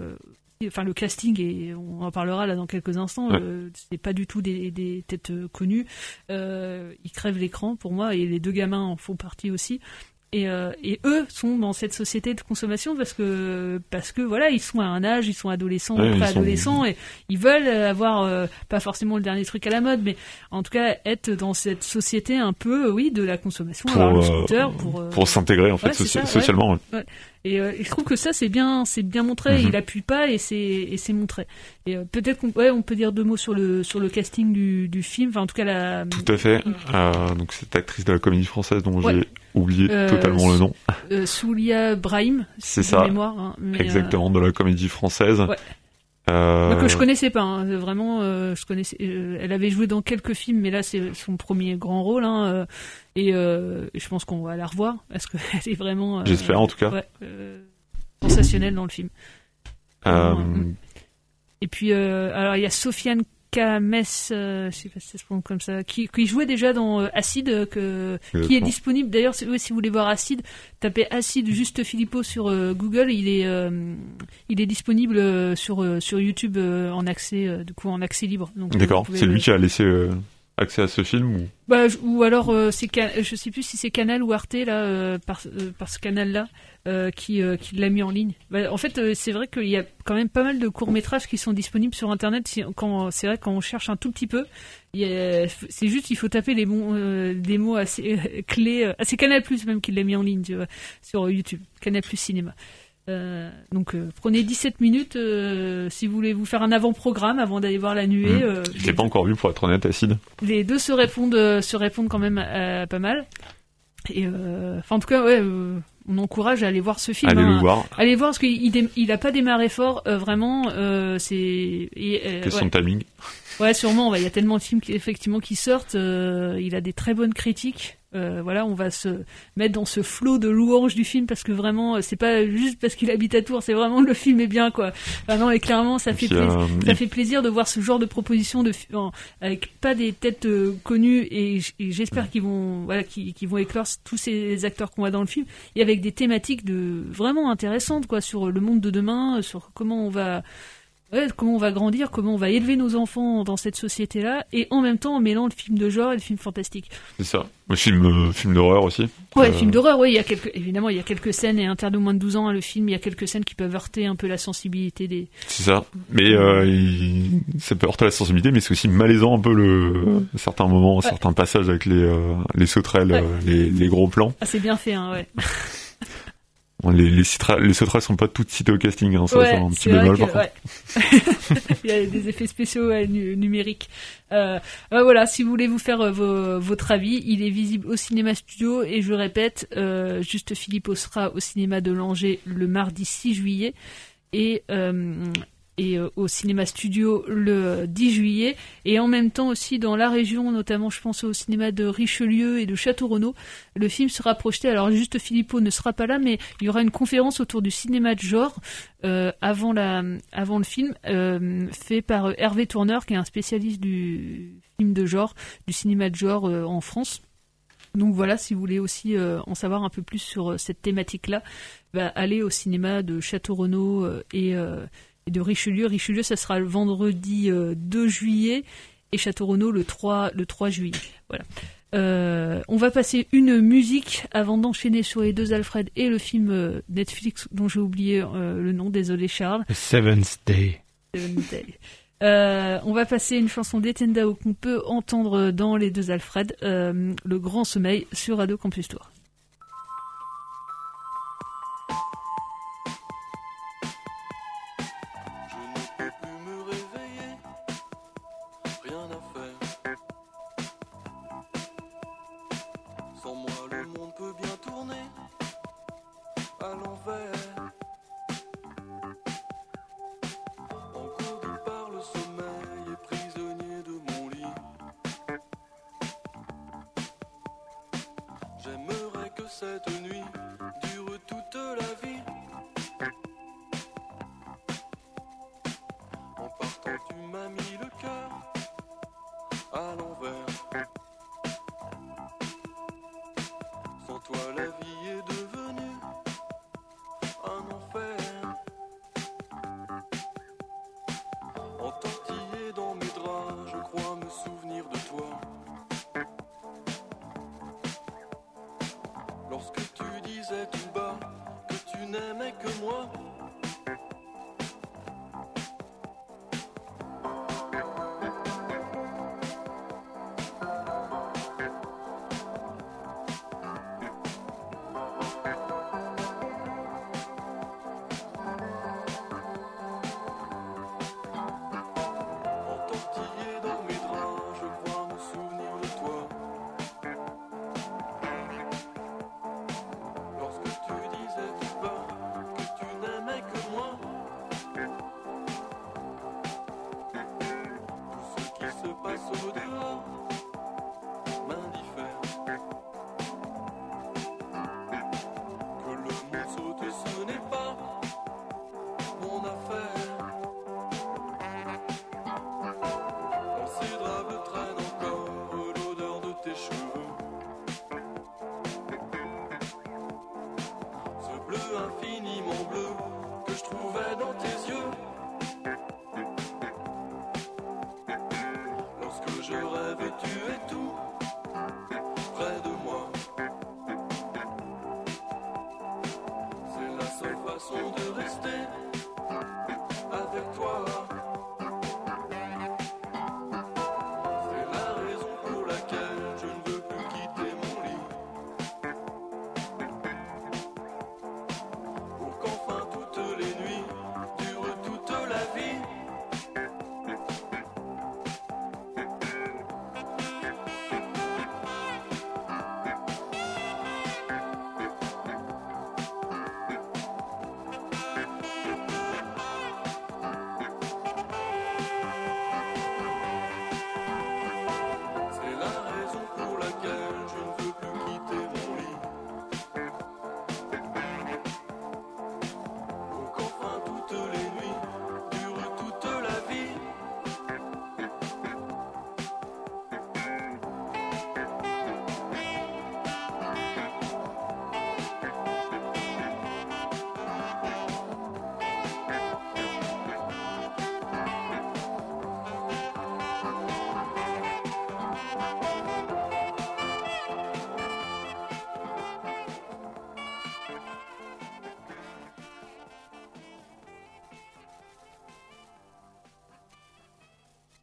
enfin le casting et on en parlera là dans quelques instants Ouais. c'est pas du tout des, des têtes connues ils crèvent l'écran pour moi et les deux gamins en font partie aussi et, euh, et eux sont dans cette société de consommation parce que parce que voilà ils sont à un âge ils sont adolescents Ouais, ils préadolescents et ils veulent avoir euh, pas forcément le dernier truc à la mode mais en tout cas être dans cette société un peu oui de la consommation Pour, avoir le euh, scooter pour euh, pour s'intégrer, en fait, ouais, c'est soci- ça, ouais. socialement, ouais. Et, euh, et je trouve que ça c'est bien, c'est bien montré. Mhm. Il appuie pas et c'est et c'est montré. Et euh, peut-être qu'on ouais, on peut dire deux mots sur le sur le casting du, du film. Enfin en tout cas la. Tout à fait. Euh, donc cette actrice de la comédie française dont Ouais. j'ai oublié totalement le nom. Soulia Brahim. C'est ça. Mémoire, hein, mais, Exactement, de la comédie française. Ouais. Euh, que je connaissais pas, hein, vraiment, euh, je connaissais. euh, elle avait joué dans quelques films, mais là c'est son premier grand rôle, hein, euh, et euh, je pense qu'on va la revoir parce qu'elle est vraiment. euh, J'espère, en tout cas. ouais, euh, sensationnelle dans le film. euh, Et puis, euh, alors il y a Sofiane Kames, euh, je sais pas si ça se prononce comme ça, qui, qui jouait déjà dans euh, Acide, euh, qui est disponible. D'ailleurs, si, oui, si vous voulez voir Acide, tapez Acide juste Philippot sur euh, Google. Il est, euh, il est disponible euh, sur euh, sur YouTube euh, en accès, euh, du coup en accès libre. Euh, D'accord. C'est lui qui a laissé euh, accès à ce film ou? Bah, ou alors euh, c'est je sais plus si c'est Canal ou Arte là euh, par, euh, par ce canal là qui euh, qui l'a mis en ligne. Bah, en fait c'est vrai qu'il y a quand même pas mal de courts métrages qui sont disponibles sur internet. Quand c'est vrai quand on cherche un tout petit peu, c'est juste il faut taper les bons des mots assez clés. ah, c'est Canal Plus même qui l'a mis en ligne tu vois, sur YouTube. Canal Plus Cinéma. Euh, donc euh, prenez 17 minutes euh, si vous voulez vous faire un avant-programme avant d'aller voir la nuée. Hmm. euh, Je l'ai pas encore vu pour être honnête, Acide. les deux se répondent, se répondent quand même pas mal. Et enfin, en tout cas, ouais, on encourage à aller voir ce film. Allez hein. le voir. Allez voir parce qu'il il, dé- il a pas démarré fort, vraiment. C'est Question ouais. de timing. Ouais, sûrement. ouais, Il y a tellement de films qui, effectivement qui sortent. il a des très bonnes critiques. Euh, voilà, on va se mettre dans ce flot de louanges du film parce que vraiment, euh, c'est pas juste parce qu'il habite à Tours, c'est vraiment le film est bien quoi. Enfin non, et clairement, ça fait puis, euh, plaisir. Ça fait plaisir de voir ce genre de proposition de avec pas des têtes euh, connues et, j'espère qu'ils vont voilà qu'ils vont éclore tous ces acteurs qu'on voit dans le film et avec des thématiques de vraiment intéressantes quoi sur le monde de demain, sur comment on va Ouais, comment on va grandir, comment on va élever nos enfants dans cette société-là, et en même temps en mêlant le film de genre et le film fantastique. C'est ça. Le film, euh, film d'horreur aussi. Ouais, Euh, film d'horreur, oui, il y a quelques, évidemment, il y a quelques scènes, et interdit aux moins de 12 ans, hein, le film, il y a quelques scènes qui peuvent heurter un peu la sensibilité des... C'est ça. Mais euh, il- ça peut heurter la sensibilité, mais c'est aussi malaisant un peu le certains moments, certains passages avec les euh, les sauterelles, Ouais. les, les gros plans. Ah, c'est bien fait, hein, ouais. Bon, Les les, citra- les sauterelles sont pas toutes citées au casting, hein, ça, Ouais, c'est un petit bémol que- ouais. Il y a des effets spéciaux ouais, nu- numériques. Euh, euh, voilà, si vous voulez vous faire euh, vos- votre avis, il est visible au cinéma studio et je répète, juste Philippe sera au cinéma de Langeais le mardi 6 juillet et et euh, au cinéma studio le 10 juillet. Et en même temps aussi dans la région notamment je pense au cinéma de Richelieu et de Château-Renaud. Le film sera projeté. Alors juste Philippot ne sera pas là mais il y aura une conférence autour du cinéma de genre euh, avant la avant le film euh, fait par Hervé Tourneur qui est un spécialiste du film de genre du cinéma de genre en France. Donc voilà, si vous voulez aussi en savoir un peu plus sur cette thématique-là, bah, allez au cinéma de Château-Renaud euh, et, et de Richelieu. Richelieu, ça sera le vendredi euh, 2 juillet et Château-Renaud le 3, le 3 juillet. Voilà. Euh, on va passer une musique avant d'enchaîner sur les deux Alfred et le film euh, Netflix dont j'ai oublié euh, le nom, désolé Charles. The Seventh Day. Seventh Day. Euh, on va passer une chanson d'Etendao qu'on peut entendre dans les deux Alfred, euh, Le Grand Sommeil sur Radio Campus Tour. J'aimerais それ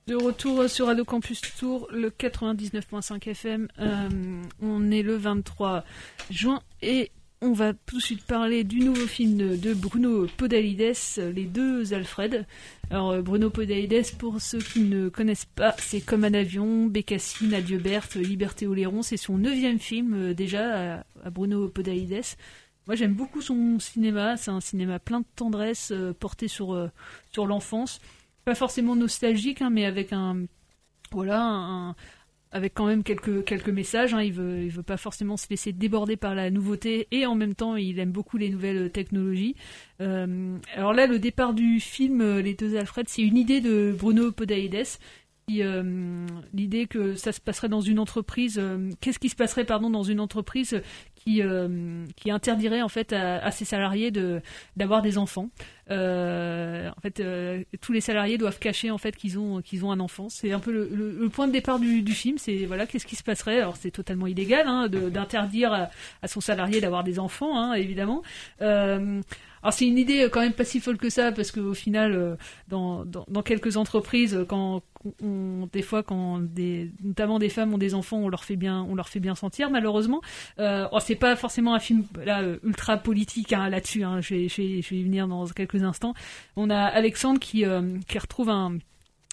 De retour sur Radio Campus Tour, le 99.5 FM. Euh, on est le 23 juin et on va tout de suite parler du nouveau film de, Bruno Podalides, Les deux Alfred. Alors euh, Bruno Podalides, pour ceux qui ne connaissent pas, c'est Comme un avion, Bécassine, Adieu Berthe, Liberté Oléron. C'est son neuvième film euh, déjà à, Bruno Podalides. Moi j'aime beaucoup son cinéma, c'est un cinéma plein de tendresse, porté sur l'enfance pas forcément nostalgique, hein, mais avec un voilà avec quand même quelques quelques messages. Hein. Il veut il veut pas forcément se laisser déborder par la nouveauté et en même temps il aime beaucoup les nouvelles technologies. Euh, alors là le départ du film euh, Les deux Alfred c'est une idée de Bruno Podalides. qui, euh, L'idée que ça se passerait dans une entreprise, euh, qu'est-ce qui se passerait pardon dans une entreprise qui, euh, qui interdirait en fait à, ses salariés de d'avoir des enfants. Euh, en fait, euh, tous les salariés doivent cacher en fait qu'ils ont qu'ils ont un enfant. C'est un peu le, point de départ du, film. C'est voilà, qu'est-ce qui se passerait? Alors c'est totalement illégal hein, d'interdire à, à son salarié d'avoir des enfants, hein, évidemment. Euh, alors c'est une idée quand même pas si folle que ça parce qu'au final, euh, dans, dans, quelques entreprises, quand on, des fois quand notamment des femmes ont des enfants, on leur fait bien, on leur fait bien sentir malheureusement. Euh, oh, c'est pas forcément un film euh, ultra politique hein, là-dessus. Hein, je, vais, je, y venir dans quelques instants. On a Alexandre qui, euh, qui retrouve un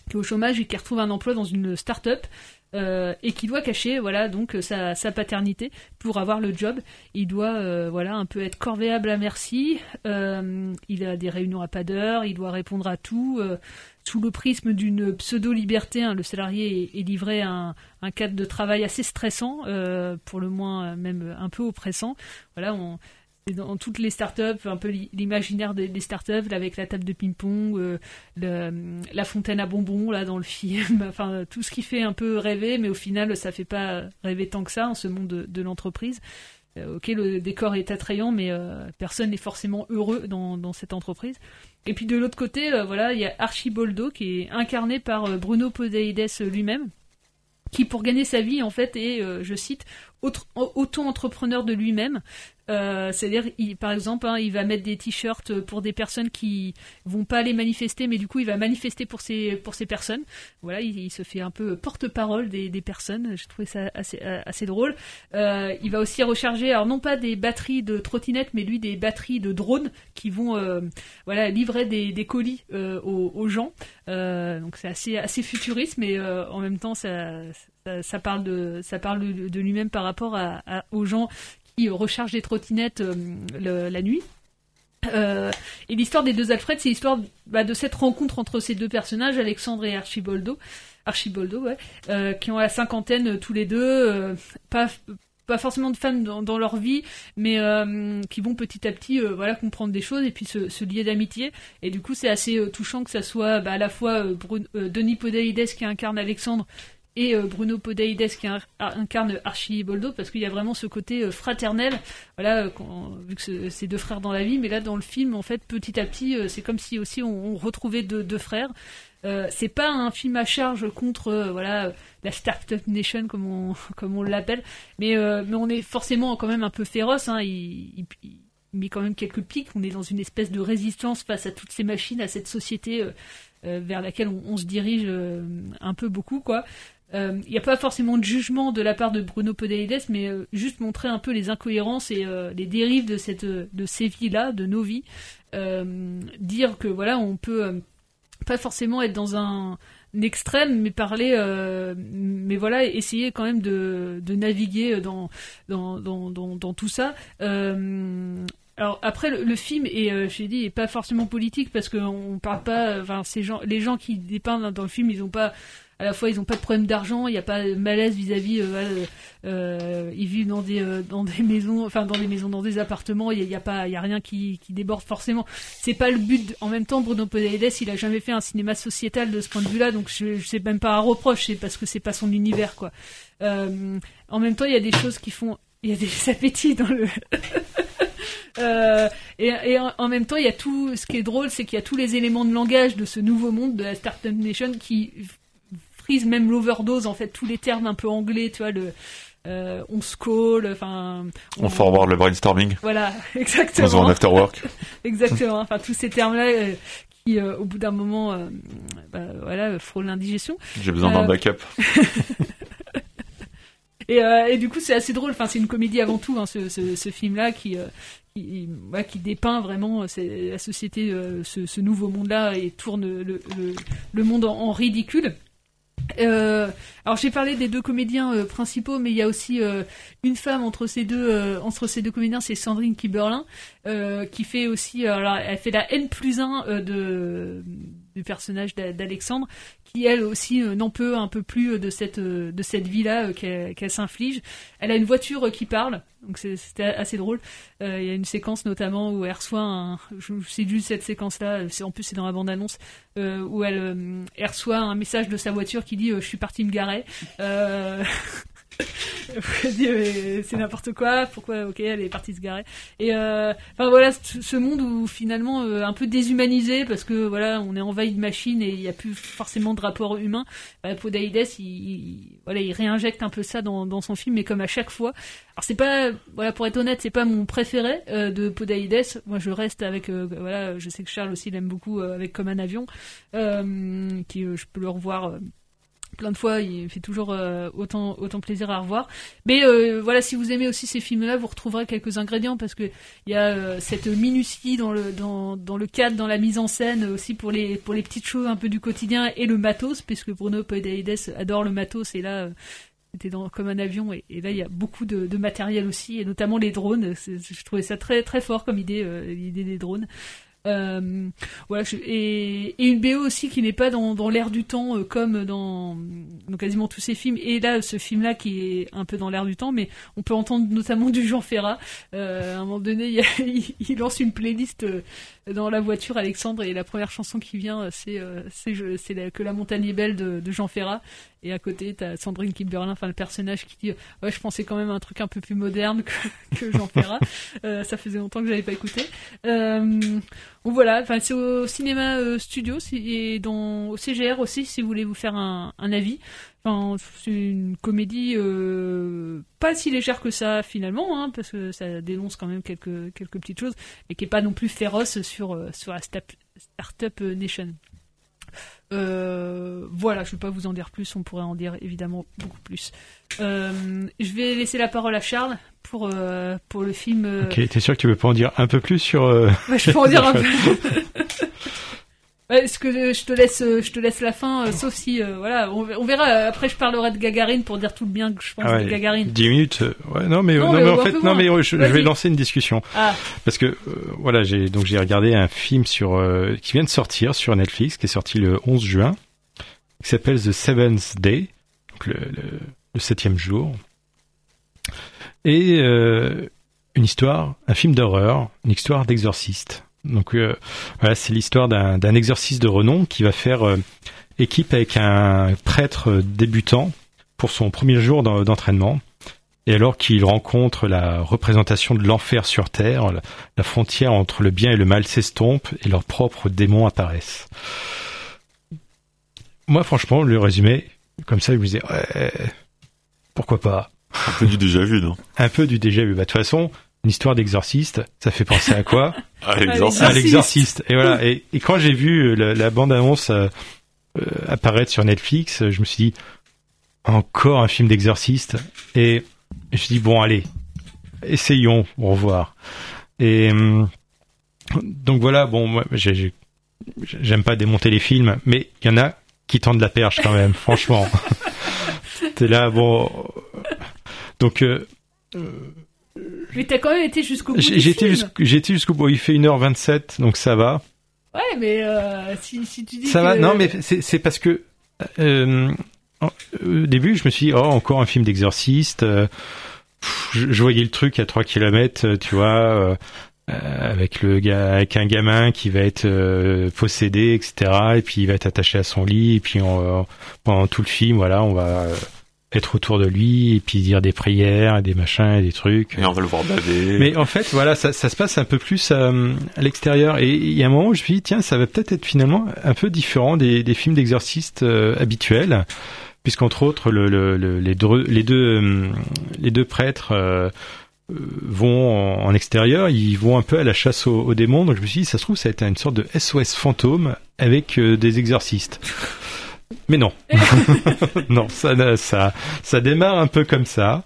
qui est au chômage et qui retrouve un emploi dans une start-up euh, et qui doit cacher voilà donc sa, sa paternité pour avoir le job. Il doit euh, voilà un peu être corvéable à merci. Euh, il a des réunions à pas d'heure. Il doit répondre à tout euh, sous le prisme d'une pseudo-liberté. hein. le salarié est, livré à un, cadre de travail assez stressant, euh, pour le moins euh, même un peu oppressant. Voilà dans toutes les startups, un peu l'i- l'imaginaire des, startups, avec la table de ping-pong, euh, la fontaine à bonbons là dans le film, enfin tout ce qui fait un peu rêver, mais au final ça fait pas rêver tant que ça en ce monde de, l'entreprise. Euh, ok, le décor est attrayant, mais euh, personne n'est forcément heureux dans, cette entreprise. Et puis de l'autre côté, voilà, il y a Archiboldo qui est incarné par Bruno Podalides lui-même qui pour gagner sa vie en fait est, je cite, auto-entrepreneur de lui-même. Euh, C'est-à-dire, par exemple, hein, il va mettre des t-shirts pour des personnes qui vont pas aller manifester, mais du coup, il va manifester pour ces pour ces personnes. Voilà, il, se fait un peu porte-parole des, des personnes. J'ai trouvé ça assez drôle. Euh, il va aussi recharger, alors non pas des batteries de trottinettes, mais lui des batteries de drones qui vont euh, voilà livrer des, des colis aux, gens. Donc c'est assez assez futuriste, mais en même temps ça, ça parle de de, lui-même par rapport à- aux gens qui rechargent des trottinettes euh, la nuit. Euh, et l'histoire des deux Alfred, c'est l'histoire bah, de cette rencontre entre ces deux personnages, Alexandre et Archiboldo, euh, qui ont la cinquantaine euh, tous les deux, euh, pas pas forcément de femmes dans, leur vie, mais euh, qui vont petit à petit euh, voilà comprendre des choses et puis se, lier d'amitié. Et du coup, c'est assez euh, touchant que ça soit bah, à la fois euh, euh, Denis Podalides qui incarne Alexandre, et euh, Bruno Podalides qui in- incarne Archiboldo parce qu'il y a vraiment ce côté euh, fraternel voilà euh, vu que ce- c'est deux frères dans la vie mais là dans le film en fait petit à petit c'est comme si aussi on, retrouvait deux, frères. Euh, c'est pas un film à charge contre voilà la Startup Nation comme on comme on l'appelle mais mais on est forcément quand même un peu féroce hein, il, il- met quand même quelques pics. On est dans une espèce de résistance face à toutes ces machines à cette société vers laquelle on, se dirige euh, un peu beaucoup quoi il n'y a pas forcément de jugement de la part de Bruno Podalides, mais euh, juste montrer un peu les incohérences et euh, les dérives de cette de ces vies-là, de nos vies. Euh, dire que voilà, on peut euh, pas forcément être dans un, extrême, mais parler, euh, mais voilà, essayer quand même de, naviguer dans dans, dans, dans, tout ça. Euh, alors après le, film est, euh, j'ai dit, est pas forcément politique parce qu'on parle pas, enfin ces gens, les gens qui dépeignent dans le film, ils ont pas à la fois ils ont pas de problème d'argent, il n'y a pas de malaise vis-à-vis, euh, voilà, euh, ils vivent dans des euh, dans des maisons, enfin dans des maisons, dans des appartements, il y a, pas, il y a rien qui, qui déborde forcément. C'est pas le but. En même temps, Bruno Podalides, il a jamais fait un cinéma sociétal de ce point de vue-là, donc je, je sais même pas un reproche, c'est parce que c'est pas son univers quoi. Euh, en même temps, il y a des choses qui font, il y a des appétits dans le. Euh, et, et en, en même temps, il y a tout. Ce qui est drôle, c'est qu'il y a tous les éléments de langage de ce nouveau monde de la Startup Nation qui frise même l'overdose en fait tous les termes un peu anglais, tu vois le. euh, on se call, enfin. On forward le brainstorming. Voilà, exactement. On se en after work. exactement. Enfin, tous ces termes-là euh, qui, euh, au bout d'un moment, bah, voilà, frôlent l'indigestion. J'ai besoin d'un backup. Et, euh, et du coup, c'est assez drôle. Enfin, c'est une comédie avant tout, hein, ce, film-là qui, euh, qui, qui dépeint vraiment euh, la société, ce, nouveau monde-là, et tourne le, monde en, ridicule. Alors j'ai parlé des deux comédiens principaux, mais il y a aussi une femme entre ces deux entre ces deux comédiens, c'est Sandrine Kiberlin, qui fait aussi, alors elle fait la N plus 1 euh, de du personnage d'A- d'Alexandre, qui elle aussi euh, n'en peut un peu plus euh, de cette euh, de cette vie là qu'elle qu'elle s'inflige. Elle a une voiture qui parle, donc c'était assez drôle. Il y a une séquence notamment où elle reçoit un, je sais juste cette séquence là, en plus c'est dans la bande annonce euh, où elle, reçoit un message de sa voiture qui dit je suis partie me garer. c'est n'importe quoi, pourquoi ok elle est partie se garer. Et euh, enfin voilà ce monde où finalement euh, un peu déshumanisé parce que voilà on est envahi de machines et il n'y a plus forcément de rapport humain. Bah, il, il- voilà il réinjecte un peu ça dans, son film mais comme à chaque fois. Alors c'est pas voilà pour être honnête c'est pas mon préféré euh, de Podalides. Moi je reste avec voilà je sais que Charles aussi l'aime beaucoup avec comme un avion qui je peux le revoir. Plein de fois, il fait toujours euh, autant autant plaisir à revoir. Mais euh, voilà, si vous aimez aussi ces films-là, vous retrouverez quelques ingrédients parce que il y a euh, cette minutie dans le dans, dans le cadre, dans la mise en scène aussi pour les pour les petites choses un peu du quotidien et le matos, puisque Bruno Podalides adore le matos et là. c'était comme un avion et, là il y a beaucoup de, de matériel aussi et notamment les drones je trouvais ça très très fort comme idée l'idée des drones euh, voilà, et, une BO aussi qui n'est pas dans, l'air du temps euh, comme dans, quasiment tous ces films. Et là, ce film-là qui est un peu dans l'air du temps, mais on peut entendre notamment du Jean Ferrat. Euh, à un moment donné, il, lance une playlist dans la voiture, Alexandre, et la première chanson qui vient, c'est c'est que la montagne est belle de, Jean Ferrat. Et à côté, t'as Sandrine Kimberlin, enfin le personnage qui dit ouais, je pensais quand même à un truc un peu plus moderne que, que Jean Ferrat. Ça faisait longtemps que j'avais pas écouté. Euh, donc voilà, enfin c'est au cinéma euh, studio et dans au CGR aussi si vous voulez vous faire un, un avis. Enfin, c'est une comédie euh, pas si légère que ça finalement, hein, parce que ça dénonce quand même quelques quelques petites choses, mais qui est pas non plus féroce sur euh, sur la startup nation. Euh, voilà, je vais pas vous en dire plus, on pourrait en dire évidemment beaucoup plus. Euh, je vais laisser la parole à Charles pour euh, pour le film. Ok, t'es sûr que tu veux pas en dire un peu plus sur. je peux en dire un peu. Est-ce que je te laisse, euh, je te laisse la fin, euh, sauf si, euh, voilà, on, on verra. Après, je parlerai de Gagarine pour dire tout le bien que je pense Ah ouais, de Gagarine. 10 minutes. Ouais, non, mais, Non, non, mais mais un en fait, non, mais je, je vais lancer une discussion. Ah. Parce que, euh, voilà, j'ai, donc j'ai regardé un film sur, qui vient de sortir sur Netflix, qui est sorti le 11 juin, qui s'appelle The Seventh Day, donc le, le, le septième jour. Et, une histoire, un film d'horreur, une histoire d'exorciste. Donc, euh, voilà, c'est l'histoire d'un, exorciste de renom qui va faire euh, équipe avec un prêtre débutant pour son premier jour d'en- d'entraînement. Et alors qu'il rencontre la représentation de l'enfer sur Terre, la, la frontière entre le bien et le mal s'estompe et leurs propres démons apparaissent. Moi, franchement, le résumé, comme ça, je me disais, ouais, pourquoi pas? Un peu du déjà vu, non? Un peu du déjà vu. Bah, de toute façon, une histoire d'exorciste, ça fait penser à quoi À l'exorciste. À l'exorciste. Et voilà. Et, et quand j'ai vu la, la bande-annonce euh, euh, apparaître sur Netflix, je me suis dit, encore un film d'exorciste. Et je me suis dit, bon, allez, essayons, au revoir. Et hum, donc voilà, bon, moi, j'ai- j'ai- j'aime pas démonter les films, mais il y en a qui tendent la perche quand même, franchement. T'es là, bon. Donc, euh, Mais t'as quand même été jusqu'au bout. j'ai été jusqu'au bout. Il fait 1h27, donc ça va. Ouais, mais euh, si, si tu dis Ça que... va, non, mais c'est parce que euh, au début, je me suis dit, oh, encore un film d'exorciste. euh, je, je voyais le truc à 3 km, tu vois, euh, avec le gars, avec un gamin qui va être euh, possédé, etc. Et puis il va être attaché à son lit. Et puis on, pendant tout le film, voilà, on va être autour de lui et puis dire des prières et des machins et des trucs. Et on va le voir baver. Mais en fait, voilà, ça, ça se passe un peu plus euh, à l'extérieur. Et il y a un moment où je me suis dit, tiens, ça va peut-être être finalement un peu différent des, des films d'exorcistes euh, habituels, puisqu'entre autres, le, le- le- les deux, les deux, euh, les deux prêtres euh, euh, vont en, en extérieur, ils vont un peu à la chasse aux, aux démons. Donc je me suis dit, ça se trouve, ça va être une sorte de SOS fantôme avec euh, des exorcistes. Mais non, non, ça, ça, ça démarre un peu comme ça.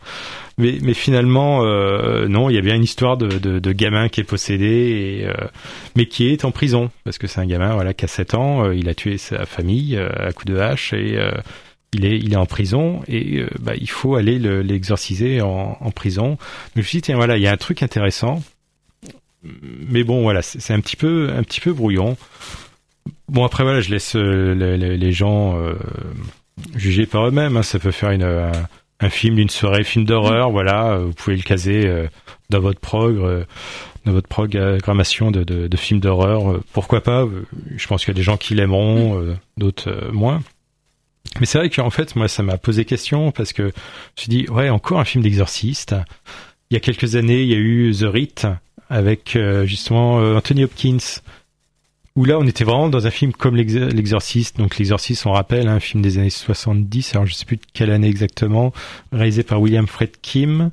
Mais, mais finalement, euh, non, il y a bien une histoire de, de, gamin qui est possédé, euh, mais qui est en prison. Parce que c'est un gamin voilà, qui a 7 ans, euh, il a tué sa famille euh, à coups de hache, et euh, il, est, il est en prison, et euh, bah, il faut aller le- l'exorciser en, prison. Mais je me suis dit, tiens, voilà, il y a un truc intéressant. Mais bon, voilà, c'est c'est un petit peu, un petit peu brouillon. Bon, après, voilà, je laisse euh, les, les- les gens euh, juger par eux-mêmes. hein. Ça peut faire une, un, un film d'une soirée, film d'horreur, voilà. euh, Vous pouvez le caser euh, dans votre prog, euh, dans votre programmation de, de, de films d'horreur. euh, pourquoi pas? Euh, Je pense qu'il y a des gens qui l'aimeront, euh, d'autres euh, moins. Mais c'est vrai qu'en fait, moi, ça m'a posé question parce que je me suis dit, ouais, encore un film d'exorciste. Il y a quelques années, il y a eu The Rite avec euh, justement euh, Anthony Hopkins où là on était vraiment dans un film comme L'Ex- L'Exorciste. Donc L'Exorciste, on rappelle, un film des années 70, alors je sais plus de quelle année exactement, réalisé par William Friedkin,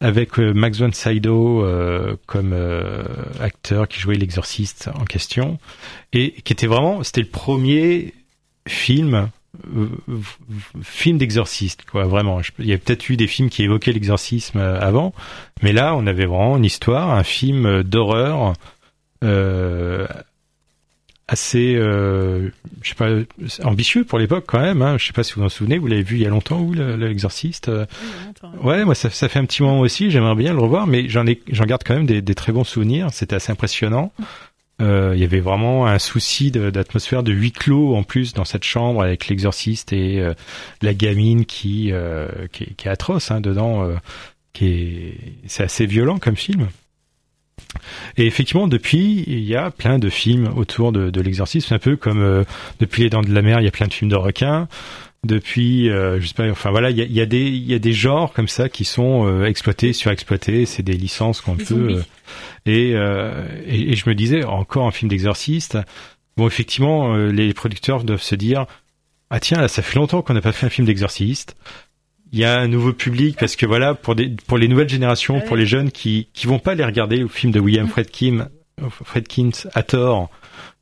avec euh, Max von Sydow euh, comme euh, acteur qui jouait L'Exorciste en question, et qui était vraiment, c'était le premier film film d'exorciste quoi vraiment. Il y a peut-être eu des films qui évoquaient l'exorcisme avant. Mais là on avait vraiment une histoire un film d'horreur assez euh, je sais pas ambitieux pour l'époque quand même hein. je sais pas si vous vous en souvenez vous l'avez vu il y a longtemps le- l'exorciste euh. ouais moi ça, ça fait un petit moment aussi j'aimerais bien le revoir mais j'en ai j'en garde quand même des, des très bons souvenirs c'était assez impressionnant euh, il y avait vraiment un souci de- d'atmosphère de huis clos en plus dans cette chambre avec l'exorciste et euh, la gamine qui, euh, qui, est, qui est atroce hein, dedans euh, qui est c'est assez violent comme film et effectivement depuis il y a plein de films autour de, de l'exorcisme un peu comme euh, depuis les dents de la mer il y a plein de films de requins depuis euh, je sais pas enfin voilà il y a, il y a des il y a des genres comme ça qui sont euh, exploités surexploités c'est des licences qu'on peut euh, et, euh, et, et je me disais, encore un film d'exorciste. Bon, effectivement, euh, les producteurs doivent se dire, ah tiens, là, ça fait longtemps qu'on n'a pas fait un film d'exorciste. Il y a un nouveau public parce que voilà, pour des, pour les nouvelles générations, pour les jeunes qui, qui vont pas les regarder au film de William Fredkin, Fredkins à tort,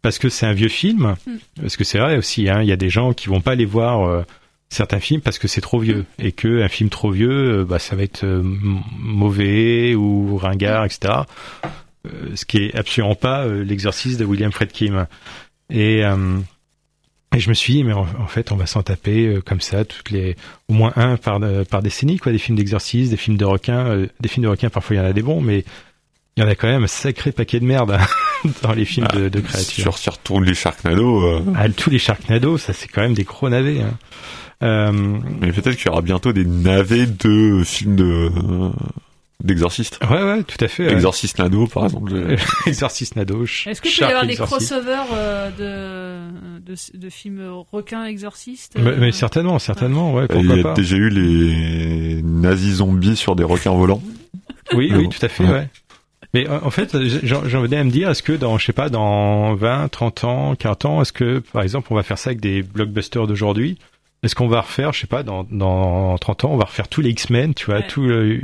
parce que c'est un vieux film, parce que c'est vrai aussi, hein, il y a des gens qui vont pas aller voir euh, certains films parce que c'est trop vieux et que un film trop vieux, euh, bah, ça va être euh, mauvais ou ringard, etc. Euh, ce qui est absolument pas euh, l'exercice de William Fredkin. Et, euh, et je me suis dit, mais en, en fait, on va s'en taper euh, comme ça, toutes les, au moins un par, euh, par décennie, quoi, des films d'exercice, des films de requins, euh, des films de requins, parfois il y en a des bons, mais il y en a quand même un sacré paquet de merde hein, dans les films de, de créatures. Sur, sur les Sharknado. euh, Ah, tous les Sharknado, ça c'est quand même des gros navets. Hein. Euh, Mais peut-être qu'il y aura bientôt des navets de films de, d'Exorciste. Ouais, ouais, tout à fait. ouais. Exorciste Nado, par exemple. je- Exorciste Nado. Est-ce qu'il peut y avoir des crossovers euh, de, de, de films requins exorcistes Mais, euh, mais certainement, certainement, ouais, Il pourquoi y a pas. déjà eu les nazis zombies sur des requins volants. Oui, Mais oui, bon. tout à fait, Ouais. ouais. Mais en fait, j'en j'en venais à me dire, est-ce que dans, je sais pas, dans 20, 30 ans, 40 ans, est-ce que, par exemple, on va faire ça avec des blockbusters d'aujourd'hui? Est-ce qu'on va refaire, je sais pas, dans, dans 30 ans, on va refaire tous les X-Men, tu vois, tout le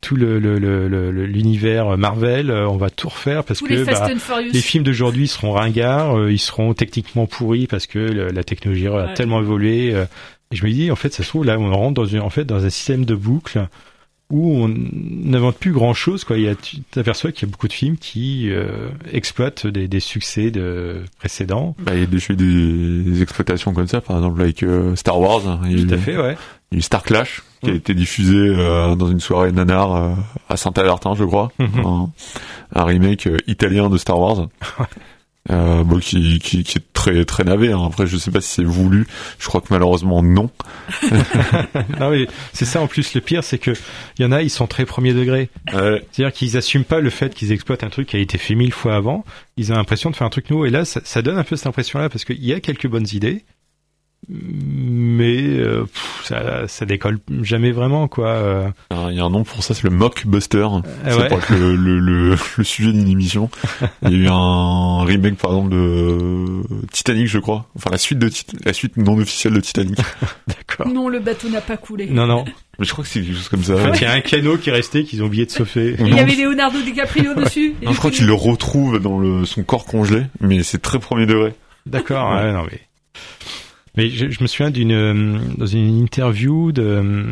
tout le le- le- le- le- l'univers Marvel, euh, on va tout refaire parce Tous que les bah, les films d'aujourd'hui seront ringards, euh, ils seront techniquement pourris parce que le- la technologie a Ouais. tellement évolué. euh, et je me dis, en fait, ça se trouve là, on rentre dans une, en fait, dans un système de boucle où on n'invente plus grand chose quoi il y a tu t'aperçois qu'il y a beaucoup de films qui euh, exploitent des, des succès de précédents Bah, il y a des, des exploitations comme ça, par exemple avec euh, Star Wars. Il y a eu- tout à fait ouais Il y a eu Star Clash qui a Mm. été diffusé euh, dans une soirée nanar euh, à Saint-Avertin, je crois. Mhm. un, un remake italien de Star Wars. Euh, bon, qui, qui, qui est très très navé. hein. Après, je sais pas si c'est voulu. Je crois que malheureusement non. non mais c'est ça en plus le pire c'est que il y en a ils sont très premier degré c'est-à-dire qu'ils assument pas le fait qu'ils exploitent un truc qui a été fait mille fois avant ils ont l'impression de faire un truc nouveau et là ça, ça donne un peu cette impression là parce qu'il y a quelques bonnes idées mais euh, pff, ça, ça décolle jamais vraiment quoi euh. Il y a un nom pour ça, c'est le mockbuster. Ouais. pourrait être le, le, le, le sujet d'une émission. Il y a eu un remake, par exemple, de Titanic, je crois. Enfin, la suite de la suite non officielle de Titanic. d'accord Non, le bateau n'a pas coulé. non non Mais je crois que c'est quelque chose comme ça. en fait il y a un canot qui est resté qu'ils ont oublié de sauver il y avait Leonardo DiCaprio dessus. Non, je crois qu'il le retrouve dans le, son corps congelé, mais c'est très premier degré. D'accord, ouais, non mais. Mais je, je me souviens d'une euh, dans une interview de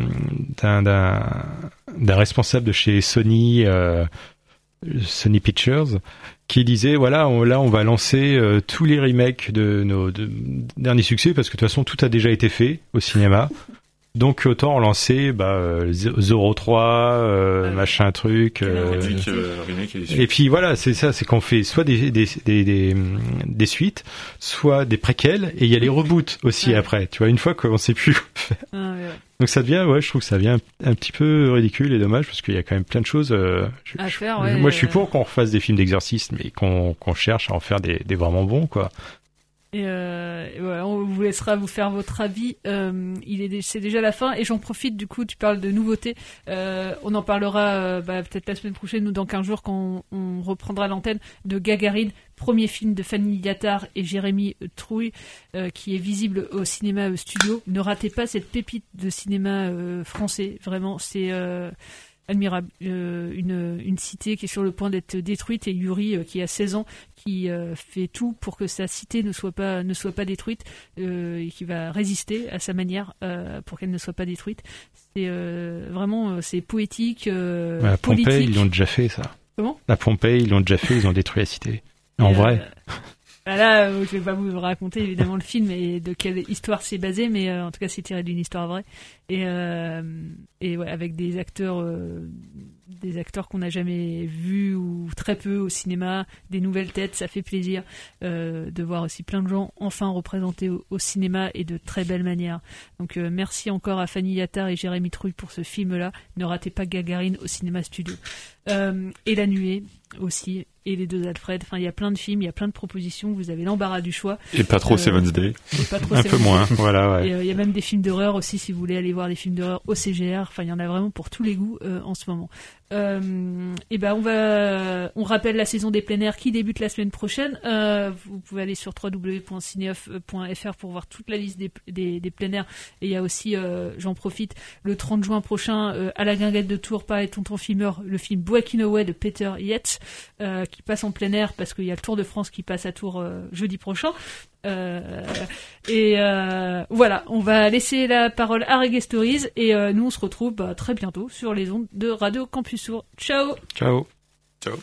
d'un responsable de chez Sony euh, Sony Pictures qui disait voilà là on va lancer euh, tous les remakes de nos de, derniers succès parce que de toute façon tout a déjà été fait au cinéma donc autant lancer bah euh, Zero 3 euh, machin truc euh, euh, et puis voilà, c'est ça, c'est qu'on fait soit des, des, des, des, des suites, soit des préquels, et il y a les reboots aussi Ouais. après. Tu vois, une fois qu'on sait plus quoi faire. Ah, ouais. Donc ça devient, ouais, je trouve que ça devient un, un petit peu ridicule et dommage parce qu'il y a quand même plein de choses. euh, je- À faire, ouais. moi, je suis pour qu'on refasse des films d'exorcisme, mais qu'on qu'on cherche à en faire des, des vraiment bons, quoi. Et, euh, voilà, on vous laissera vous faire votre avis. Euh, il est, c'est déjà la fin et j'en profite du coup. Tu parles de nouveautés. Euh, on en parlera euh, bah, peut-être la semaine prochaine ou dans 15 jours quand on, reprendra l'antenne de Gagarine, premier film de Fanny Yattard et Jérémy Trouille euh, qui est visible au cinéma euh, studio. Ne ratez pas cette pépite de cinéma français. Vraiment, c'est admirable. Euh, une, une cité qui est sur le point d'être détruite et Yuri euh, qui a 16 ans qui euh, fait tout pour que sa cité ne soit pas ne soit pas détruite et qui va résister à sa manière pour qu'elle ne soit pas détruite. C'est vraiment c'est poétique, à politique. ils l'ont déjà fait, ça. Comment? À Pompéi, ils l'ont déjà fait, ils ont détruit la cité. En vrai. Bah là, euh, je vais pas vous raconter évidemment le film et de quelle histoire c'est basé, mais euh, en tout cas c'est tiré d'une histoire vraie. Et euh, et ouais, avec des acteurs euh, des acteurs qu'on n'a jamais vus ou très peu au cinéma, des nouvelles têtes, ça fait plaisir euh, de voir aussi plein de gens enfin représentés au, au cinéma et de très belle manière. Donc euh, merci encore à Fanny Yattard et Jérémy Trouille pour ce film-là. Ne ratez pas Gagarine au cinéma studio. Euh, et La Nuée aussi, et les deux Alfred. Enfin, il y a plein de films, il y a plein de propositions. Vous avez l'embarras du choix. Et pas trop Euh, Seven's Day. et pas trop Un peu moins, voilà, ouais. Et euh, il y a même des films d'horreur aussi, si vous voulez aller voir des films d'horreur au CGR. Enfin, il y en a vraiment pour tous les goûts euh, en ce moment. Euh, et ben, on va, on rappelle la saison des plein air qui débute la semaine prochaine. Euh, vous pouvez aller sur www.cineoff.fr pour voir toute la liste des, des, plein air. Et il y a aussi, euh, j'en profite, le 30 juin prochain, à la guinguette de Tours, pareil, Tonton Filmeur, le film Breaking Away de Peter Yates, qui passe en plein air parce qu'il y a le Tour de France qui passe à Tours jeudi prochain. Euh, et euh, voilà, on va laisser la parole à Reggae Stories et euh, nous on se retrouve bah, très bientôt sur les ondes de Radio Campus. Ciao Ciao. Ciao.